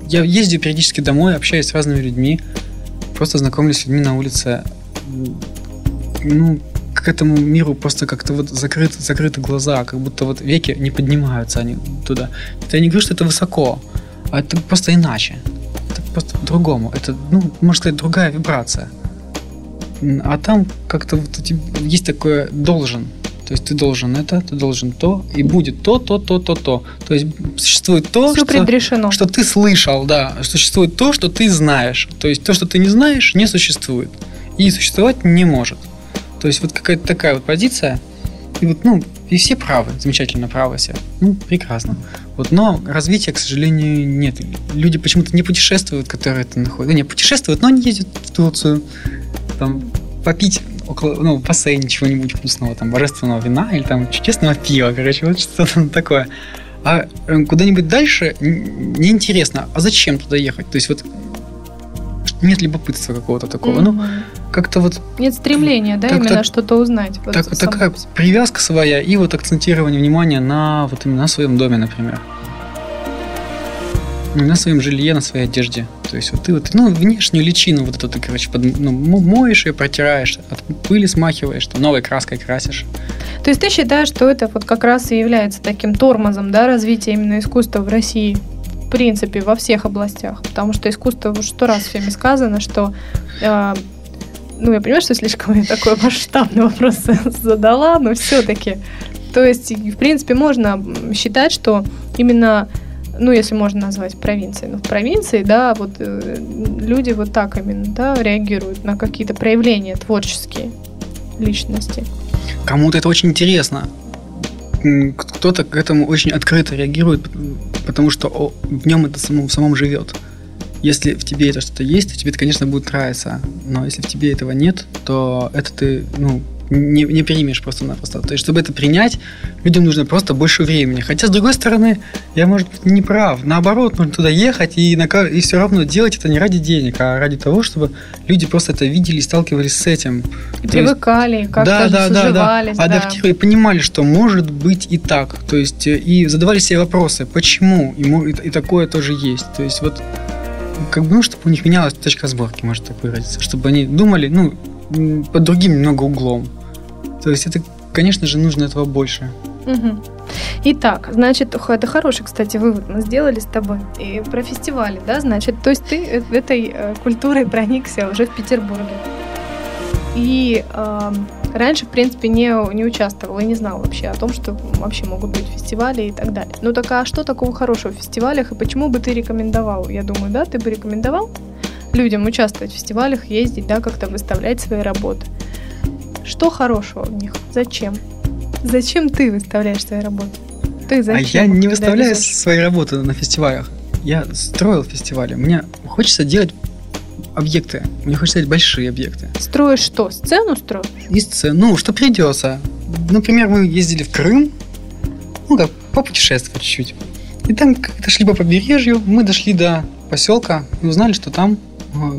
я ездил периодически домой, общаюсь с разными людьми, просто знакомлюсь с людьми на улице. Ну, к этому миру просто как-то вот закрыты, закрыты глаза, как будто вот веки не поднимаются они туда. Это я не говорю, что это высоко, а это просто иначе. Это просто по-другому. Это, ну, можно сказать, другая вибрация. А там как-то вот есть такое должен. То есть ты должен это, ты должен то, и будет то, то, то, то, то. То есть существует то, Все что, что ты слышал, да. Существует то, что ты знаешь. То есть то, что ты не знаешь, не существует. И существовать не может. То есть вот какая-то такая вот позиция. И вот, ну, и все правы, замечательно правы все. Ну, прекрасно. Вот, но развития, к сожалению, нет. Люди почему-то не путешествуют, которые это находят. Не, путешествуют, но они ездят в Турцию, там, попить около, ну, в бассейне чего-нибудь вкусного, там, божественного вина или там чудесного пива, короче, вот что-то такое. А э, куда-нибудь дальше неинтересно. А зачем туда ехать? То есть вот нет любопытства какого-то такого. Mm-hmm. Ну, как-то вот... Нет стремления, да, именно что-то узнать. Вот так, такая привязка своя и вот акцентирование внимания на вот именно на своем доме, например. На своем жилье, на своей одежде. То есть вот ты вот, ну, внешнюю личину вот эту ты, короче, под, ну, моешь ее, протираешь, от пыли смахиваешь, там, новой краской красишь. То есть ты считаешь, что это вот как раз и является таким тормозом, да, развития именно искусства в России? В принципе, во всех областях. Потому что искусство, вот сто раз всеми сказано, что э, ну, я понимаю, что слишком я такой масштабный вопрос задала, но все-таки. То есть, в принципе, можно считать, что именно ну, если можно назвать провинцией, но в провинции, да, вот э, люди вот так именно, да, реагируют на какие-то проявления творческие личности. Кому-то это очень интересно. Кто-то к этому очень открыто реагирует, потому что в нем это само, в самом живет. Если в тебе это что-то есть, то тебе это, конечно, будет нравиться. Но если в тебе этого нет, то это ты, ну, не, не примешь просто-напросто. То есть, чтобы это принять, людям нужно просто больше времени. Хотя, с другой стороны, я, может быть, не прав. Наоборот, нужно туда ехать и, на, и все равно делать это не ради денег, а ради того, чтобы люди просто это видели и сталкивались с этим. И То привыкали, как-то да, да, да, да. Адаптировали, да. понимали, что может быть и так. То есть, и задавали себе вопросы, почему, и, и, и такое тоже есть. То есть, вот как бы, ну, чтобы у них менялась точка сборки, может так выразиться. Чтобы они думали, ну, под другим немного углом. То есть это, конечно же, нужно этого больше. Мгм. Итак, значит, это хороший, кстати, вывод мы сделали с тобой. И про фестивали, да, значит, то есть ты э- этой э, культурой проникся уже в Петербурге. И эм, раньше, в принципе, не, не участвовал и не знал вообще о том, что вообще могут быть фестивали и так далее. Ну так а что такого хорошего в фестивалях и почему бы ты рекомендовал? Я думаю, да, ты бы рекомендовал людям участвовать в фестивалях, ездить, да, как-то выставлять свои работы. Что хорошего в них? Зачем? Зачем ты выставляешь свои работы? Ты зачем? а я не выставляю везёшь? свои работы на фестивалях. Я строил фестивали. Мне хочется делать объекты. Мне хочется делать большие объекты. Строишь что? Сцену строишь? И сцену, ну, что придется. Например, мы ездили в Крым, ну, как попутешествовать чуть-чуть. И там как-то шли по побережью, мы дошли до поселка и узнали, что там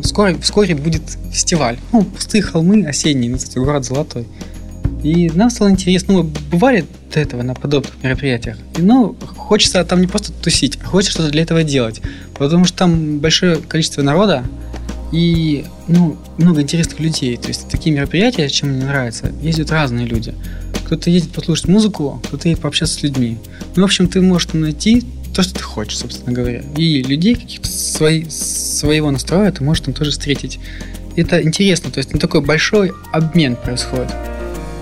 скоро, вскоре будет фестиваль. Ну, пустые холмы осенние, ну, кстати, город Золотой. И нам стало интересно, ну, бывали до этого на подобных мероприятиях. И, ну, хочется там не просто тусить, а хочется что-то для этого делать. Потому что там большое количество народа, и ну, много интересных людей. То есть такие мероприятия, чем мне нравится, ездят разные люди. Кто-то едет послушать музыку, кто-то едет пообщаться с людьми. Ну, в общем, ты можешь найти то, что ты хочешь, собственно говоря. И людей каких-то свои, своего настроя ты можешь там тоже встретить. Это интересно, то есть ну, такой большой обмен происходит.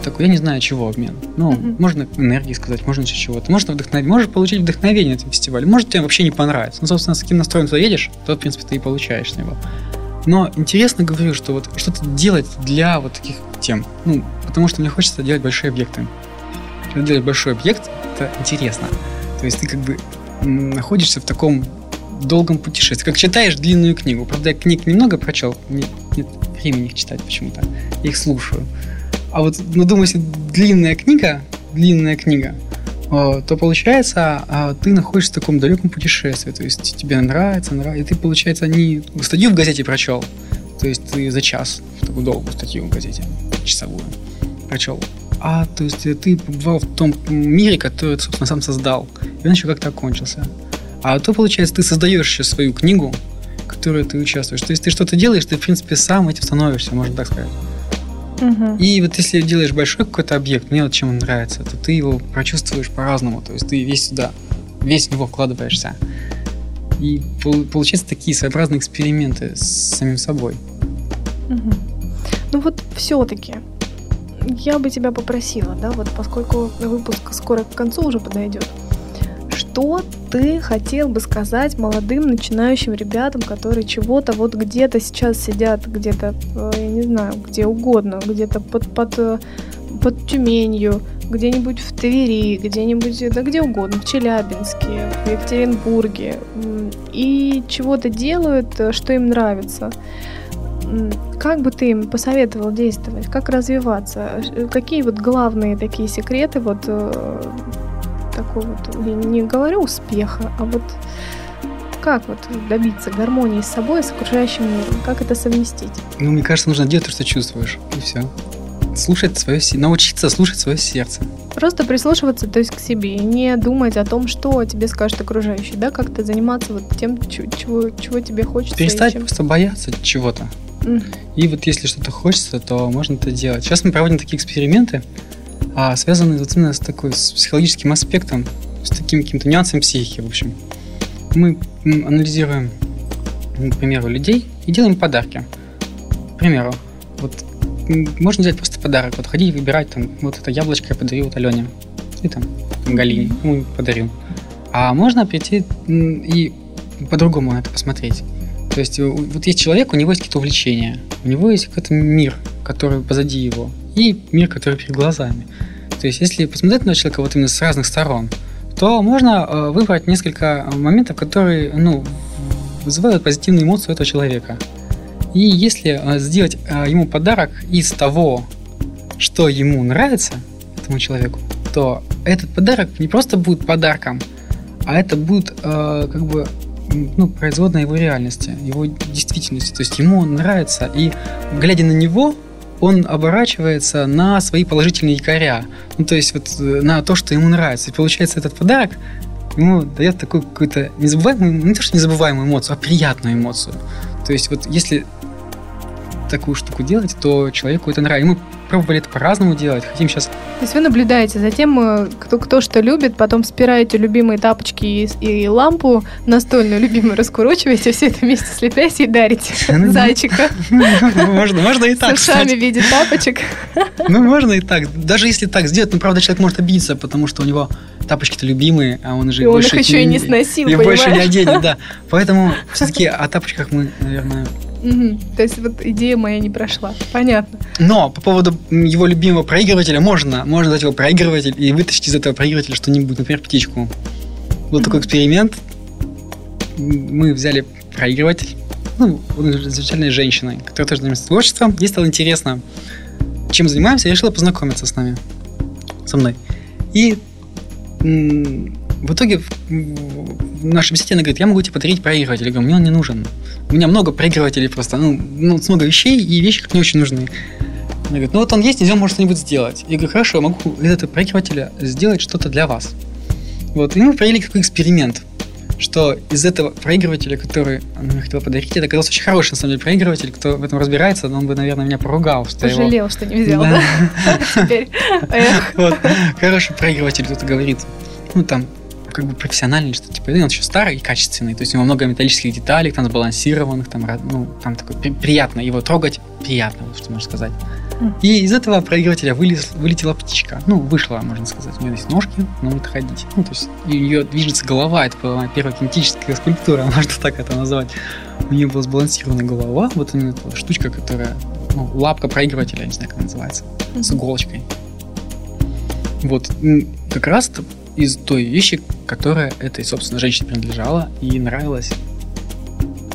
Такой, я не знаю, чего обмен. Ну, Мгм. можно энергии сказать, можно еще чего-то. Можно вдохновить, можешь получить вдохновение на этом фестивале. Может, тебе вообще не понравится. Ну, собственно, с каким настроем ты едешь, то, в принципе, ты и получаешь с него. Но интересно говорю, что вот что-то делать для вот таких тем. Ну, потому что мне хочется делать большие объекты. Когда делаешь большой объект, это интересно. То есть ты как бы находишься в таком долгом путешествии. Как читаешь длинную книгу. Правда, я книг немного прочел, не- нет времени их читать почему-то. Их слушаю. А вот, ну, думаю, если длинная книга, длинная книга, о, то получается, а, ты находишься в таком далеком путешествии. То есть тебе нравится, нравится. И ты, получается, не статью в газете прочел, то есть ты за час такую долгую статью в газете, часовую, прочел. А то есть ты побывал в том мире, который ты, собственно, сам создал. И он еще как-то окончился. А то, получается, ты создаешь еще свою книгу, в которой ты участвуешь. То есть ты что-то делаешь, ты, в принципе, сам этим становишься, можно так сказать. Мгм. И вот если делаешь большой какой-то объект, мне вот чем он нравится, то ты его прочувствуешь по-разному. То есть ты весь сюда, весь в него вкладываешься. И пол- получаются такие своеобразные эксперименты с самим собой. Мгм. Ну вот все-таки я бы тебя попросила, да, вот поскольку выпуск скоро к концу уже подойдет, что ты хотел бы сказать молодым начинающим ребятам, которые чего-то вот где-то сейчас сидят, где-то, э, я не знаю, где угодно, где-то под, под, э, под Тюменью, где-нибудь в Твери, где-нибудь, да где угодно, в Челябинске, в Екатеринбурге, и чего-то делают, э, что им нравится. Как бы ты им посоветовал действовать? Как развиваться? Ш- Какие вот главные такие секреты вот э, такой вот, я не говорю успеха, а вот как вот добиться гармонии с собой с окружающим миром? Как это совместить? Ну, мне кажется, нужно делать то, что чувствуешь. И все. Слушать свое се- научиться слушать свое сердце. Просто прислушиваться, то есть к себе, и не думать о том, что тебе скажут окружающие, да, как-то заниматься вот тем, чего, чего тебе хочется. Перестать чем- просто бояться чего-то. М, И вот если что-то хочется, то можно это делать. Сейчас мы проводим такие эксперименты, а, связанные вот именно с такой с психологическим аспектом, с таким каким-то нюансом психики, в общем. Мы анализируем, м, к примеру, людей и делаем подарки. К примеру, вот можно взять просто подарок, вот ходить и выбирать там, вот это яблочко я подарю вот Алене, и там Галине, ну, подарю. А можно прийти и по-другому это посмотреть. То есть э, вот есть человек, у него есть какие-то увлечения, у него есть какой-то мир, который позади его, и мир, который перед глазами. То есть если посмотреть на человека вот именно с разных сторон, то можно э, выбрать несколько моментов, которые ну, вызывают позитивные эмоции у этого человека. И если э, сделать э, ему подарок из того, что ему нравится, этому человеку, то этот подарок не просто будет подарком, а это будет э, как бы ну, производная его реальности, его действительности. То есть ему он нравится, и глядя на него, он оборачивается на свои положительные якоря. Ну, то есть вот э, на то, что ему нравится. И получается, этот подарок ему дает такую какую-то незабываемую, ну, не то, что незабываемую эмоцию, а приятную эмоцию. То есть вот если такую штуку делать, то человеку это нравится. И мы пробовали это по-разному делать. Хотим сейчас... То есть вы наблюдаете за тем, э, кто, кто что любит, потом спираете любимые тапочки и, и лампу настольную любимую раскурочиваете, все это вместе слепляете и дарите Ну, зайчика Можно, можно и так, с ушами в виде тапочек. Ну, можно и так. Даже если так сделать, ну, правда, человек может обидеться, потому что у него тапочки-то любимые, а он же И он больше их еще и не сносил, И больше не оденет, да. Поэтому все-таки о тапочках мы, наверное... То есть вот идея моя не прошла. Понятно. Но по поводу его любимого проигрывателя можно, можно дать его проигрыватель и вытащить из этого проигрывателя что-нибудь, например, птичку. Был такой эксперимент. Мы взяли проигрыватель, ну, замечательной женщиной, которая тоже занимается творчеством. Ей стало интересно, чем занимаемся, и решила познакомиться с нами, со мной. И в итоге в, нашей беседе она говорит, я могу тебе подарить проигрыватель. Я говорю, мне он не нужен. У меня много проигрывателей просто, ну, ну много вещей, и вещи как не очень нужны. Она говорит, ну вот он есть, из него можно что-нибудь сделать. Я говорю, хорошо, я могу из этого проигрывателя сделать что-то для вас. Вот, и мы провели какой эксперимент, что из этого проигрывателя, который она мне хотела подарить, это оказался очень хороший, на самом деле, проигрыватель, кто в этом разбирается, он бы, наверное, меня поругал, что его... Пожалел, что не взял, Да. Теперь. Хороший проигрыватель, кто-то говорит. Ну, там, как бы профессиональный, что типа, он еще старый и качественный. То есть у него много металлических деталей, там сбалансированных, там, ну, там такой при- приятно. Его трогать приятно, вот что можно сказать. И из этого проигрывателя вылез, вылетела птичка. Ну, вышла, можно сказать. У нее есть ножки, но может ходить. Ну, то есть у нее движется голова. Это была первая кинетическая скульптура, можно так это назвать. У нее была сбалансированная голова. Вот именно эта штучка, которая... Ну, лапка проигрывателя, я не знаю, как она называется. С иголочкой. Вот, как раз из той вещи, которая этой, собственно, женщине принадлежала и нравилась.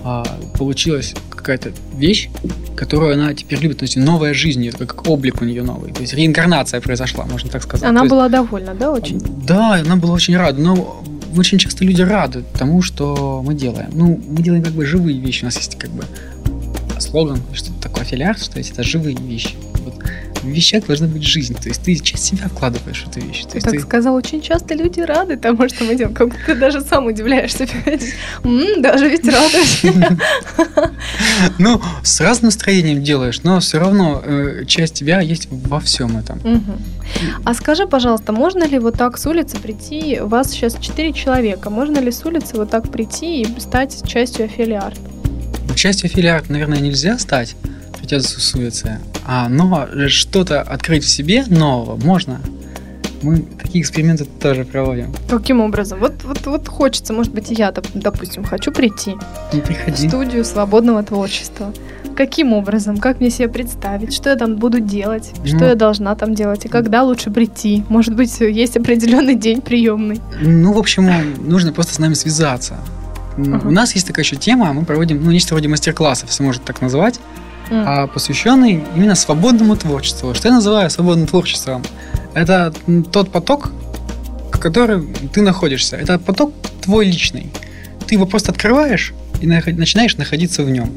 А, получилась какая-то вещь, которую она теперь любит. То есть новая жизнь, это как облик у нее новый. То есть реинкарнация произошла, можно так сказать. Она То есть- была довольна, да, очень? да, она была очень рада, но очень часто люди рады тому, что мы делаем. Ну, мы делаем как бы живые вещи. У нас есть как бы слоган, что такое аффилиарт, что есть это живые вещи. Вот в вещах должна быть жизнь. То есть ты часть себя вкладываешь в эту вещь. То Ты так ты- сказал, очень часто люди рады тому, что мы делаем. Как будто ты даже сам удивляешься. Даже ведь рада. Ну, с разным настроением делаешь, но все равно э, часть тебя есть во всем этом. А скажи, пожалуйста, можно ли вот так с улицы прийти, вас сейчас 4 человека, можно ли с улицы вот так прийти и стать частью аффилиарт? Частью аффилиарт, наверное, нельзя стать, хотя с улицы. А, но что-то открыть в себе нового можно. Мы такие эксперименты тоже проводим. Каким образом? Вот, вот, вот хочется, может быть, и я, доп- допустим, хочу прийти в приходи. студию свободного творчества. Каким образом? Как мне себе представить? Что я там буду делать? Что Ну. я должна там делать? И когда лучше прийти? Может быть, есть определенный день приемный? Ну, в общем, нужно просто с нами связаться. У нас есть такая еще тема, мы проводим, ну, нечто вроде мастер-классов, если можно так назвать, М. а посвященный именно свободному творчеству. Что я называю свободным творчеством? Это тот поток, в котором ты находишься. Это поток твой личный. Ты его просто открываешь и начинаешь находиться в нем.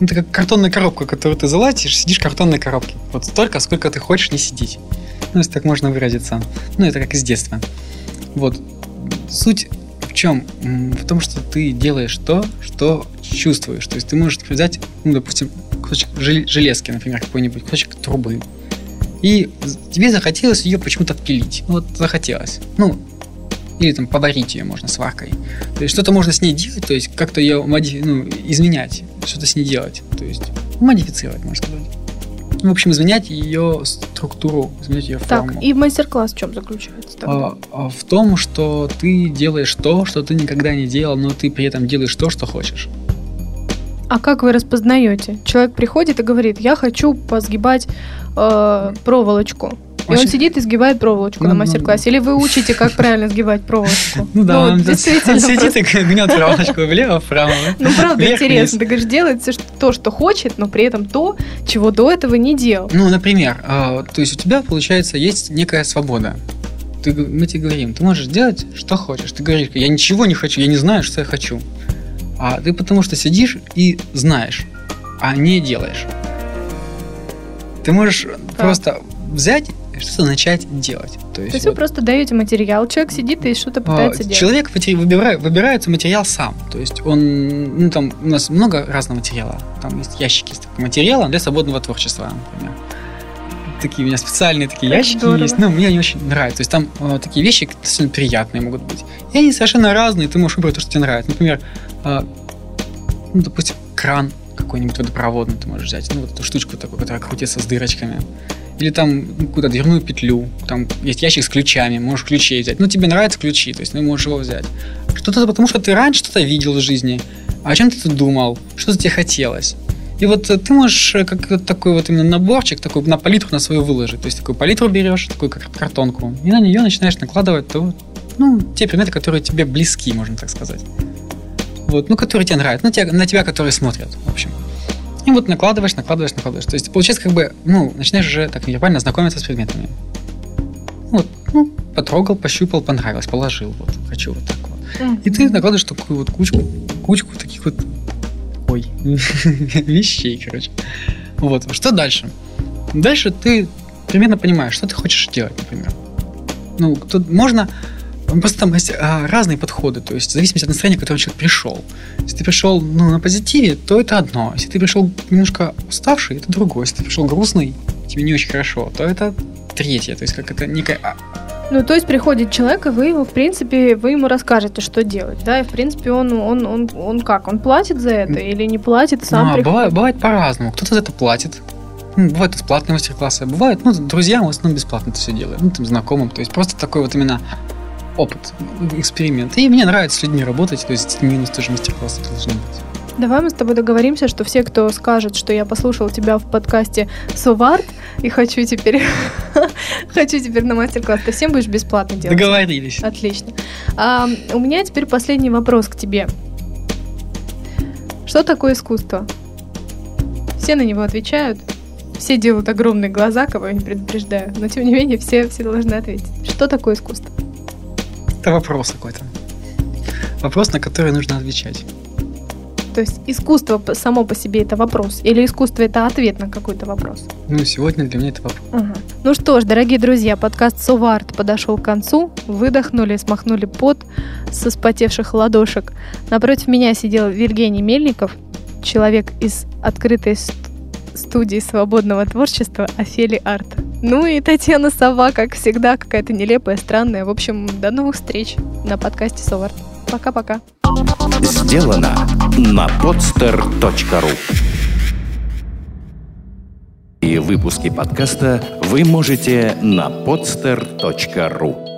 Это как картонная коробка, которую ты залазишь, сидишь в картонной коробке. Вот столько, сколько ты хочешь не сидеть. Ну, если так можно выразиться. Ну, это как из детства. Вот. Суть в чем? В том, что ты делаешь то, что чувствуешь. То есть ты можешь взять, ну, допустим, кусочек жел- железки, например, какой-нибудь, кусочек трубы. И тебе захотелось ее почему-то отпилить. Ну, Вот захотелось. Ну, или там подарить ее можно сваркой. То есть что-то можно с ней делать, то есть как-то ее моди- ну, изменять, что-то с ней делать. То есть модифицировать, можно сказать. Ну, в общем, изменять ее структуру, изменять ее форму. Так, и мастер-класс в чем заключается тогда? А, а в том, что ты делаешь то, что ты никогда не делал, но ты при этом делаешь то, что хочешь. А как вы распознаете? Человек приходит и говорит, я хочу позгибать э, проволочку. И он Очень- сидит и сгибает проволочку Ну, на ну, мастер-классе. Или вы учите, как правильно сгибать проволочку? Ну да, он, действительно. он сидит просто- и гнет проволочку влево, вправо. Ну, правда, вверх, интересно. вниз. Ты говоришь, делает то, что хочет, но при этом то, чего до этого не делал. Ну, например, а, то есть у тебя, получается, есть некая свобода. Ты, мы тебе говорим, ты можешь делать, что хочешь. Ты говоришь, я ничего не хочу, я не знаю, что я хочу. А ты потому что сидишь и знаешь, а не делаешь. Ты можешь просто взять что-то начать делать. То есть, То есть вот, вы просто даете материал, человек сидит и что-то пытается делать. Человек выбирает, выбирает материал сам. То есть он, ну там у нас много разного материала. Там есть ящики с таким материалом для свободного творчества, например такие у меня специальные такие ящики Здорово. есть. Но мне они очень нравятся. То есть там э, такие вещи достаточно приятные могут быть. И они совершенно разные. Ты можешь выбрать то, что тебе нравится. Например, э, ну, допустим, кран какой-нибудь водопроводный ты можешь взять. Ну, вот эту штучку такую, которая крутится с дырочками. Или там куда-то дверную петлю. Там есть ящик с ключами, можешь ключей взять. Ну, тебе нравятся ключи, то есть ты можешь его взять. Что-то потому, что ты раньше что-то видел в жизни, а о чем ты думал, что-то тебе хотелось. И вот ты можешь э, как такой вот именно наборчик, такой на палитру на свою выложить. То есть такую палитру берешь, такую как картонку, и на нее начинаешь накладывать то, ну, те предметы, которые тебе близки, можно так сказать. Вот, ну, которые тебе нравятся, на тебя, на тебя, которые смотрят, в общем. И вот накладываешь, накладываешь, накладываешь. То есть получается как бы, ну, начинаешь уже так невербально знакомиться с предметами. Вот, ну, потрогал, пощупал, понравилось, положил, вот, хочу вот так вот. Mm-hmm. И ты накладываешь такую вот кучку, кучку таких вот, ой, вещей, короче. Вот, что дальше? Дальше ты примерно понимаешь, что ты хочешь делать, например. Ну, тут можно Просто там есть а, разные подходы, то есть в зависимости от настроения, к которому человек пришел. Если ты пришел ну, на позитиве, то это одно. Если ты пришел немножко уставший, это другое. Если ты пришел грустный, тебе не очень хорошо, то это третье. То есть как это некое... А, ну, то есть приходит человек, и вы ему, в принципе, вы ему расскажете, что делать, да, и, в принципе, он, он, он, он как, он платит за это или не платит, сам ну, а, бывает, бывает по-разному. Кто-то за это платит, ну, бывают бесплатные мастер-классы, бывает, ну, друзьям в основном бесплатно это все делают, ну, там, знакомым, то есть просто такой вот именно опыт, эксперимент. И мне нравится с людьми работать, то есть минус тоже мастер-классы должны быть. Давай мы с тобой договоримся, что все, кто скажет, что я послушал тебя в подкасте Соварт и хочу теперь хочу теперь на мастер-класс, ты всем будешь бесплатно делать. Договорились. Отлично. А, у меня теперь последний вопрос к тебе. Что такое искусство? Все на него отвечают. Все делают огромные глаза, кого я не предупреждаю. Но тем не менее, все, все должны ответить. Что такое искусство? Это вопрос какой-то. Вопрос, на который нужно отвечать. То есть искусство само по себе это вопрос? Или искусство это ответ на какой-то вопрос? Ну, сегодня для меня это вопрос. Ага. Ну что ж, дорогие друзья, подкаст Соварт подошел к концу. Выдохнули, смахнули пот со спотевших ладошек. Напротив меня сидел Евгений Мельников, человек из открытой студии свободного творчества Офели Арт. Ну и Татьяна Сова, как всегда, какая-то нелепая, странная. В общем, до новых встреч на подкасте Соварт. Пока-пока. Сделано на podster.ru И выпуски подкаста вы можете на podster.ru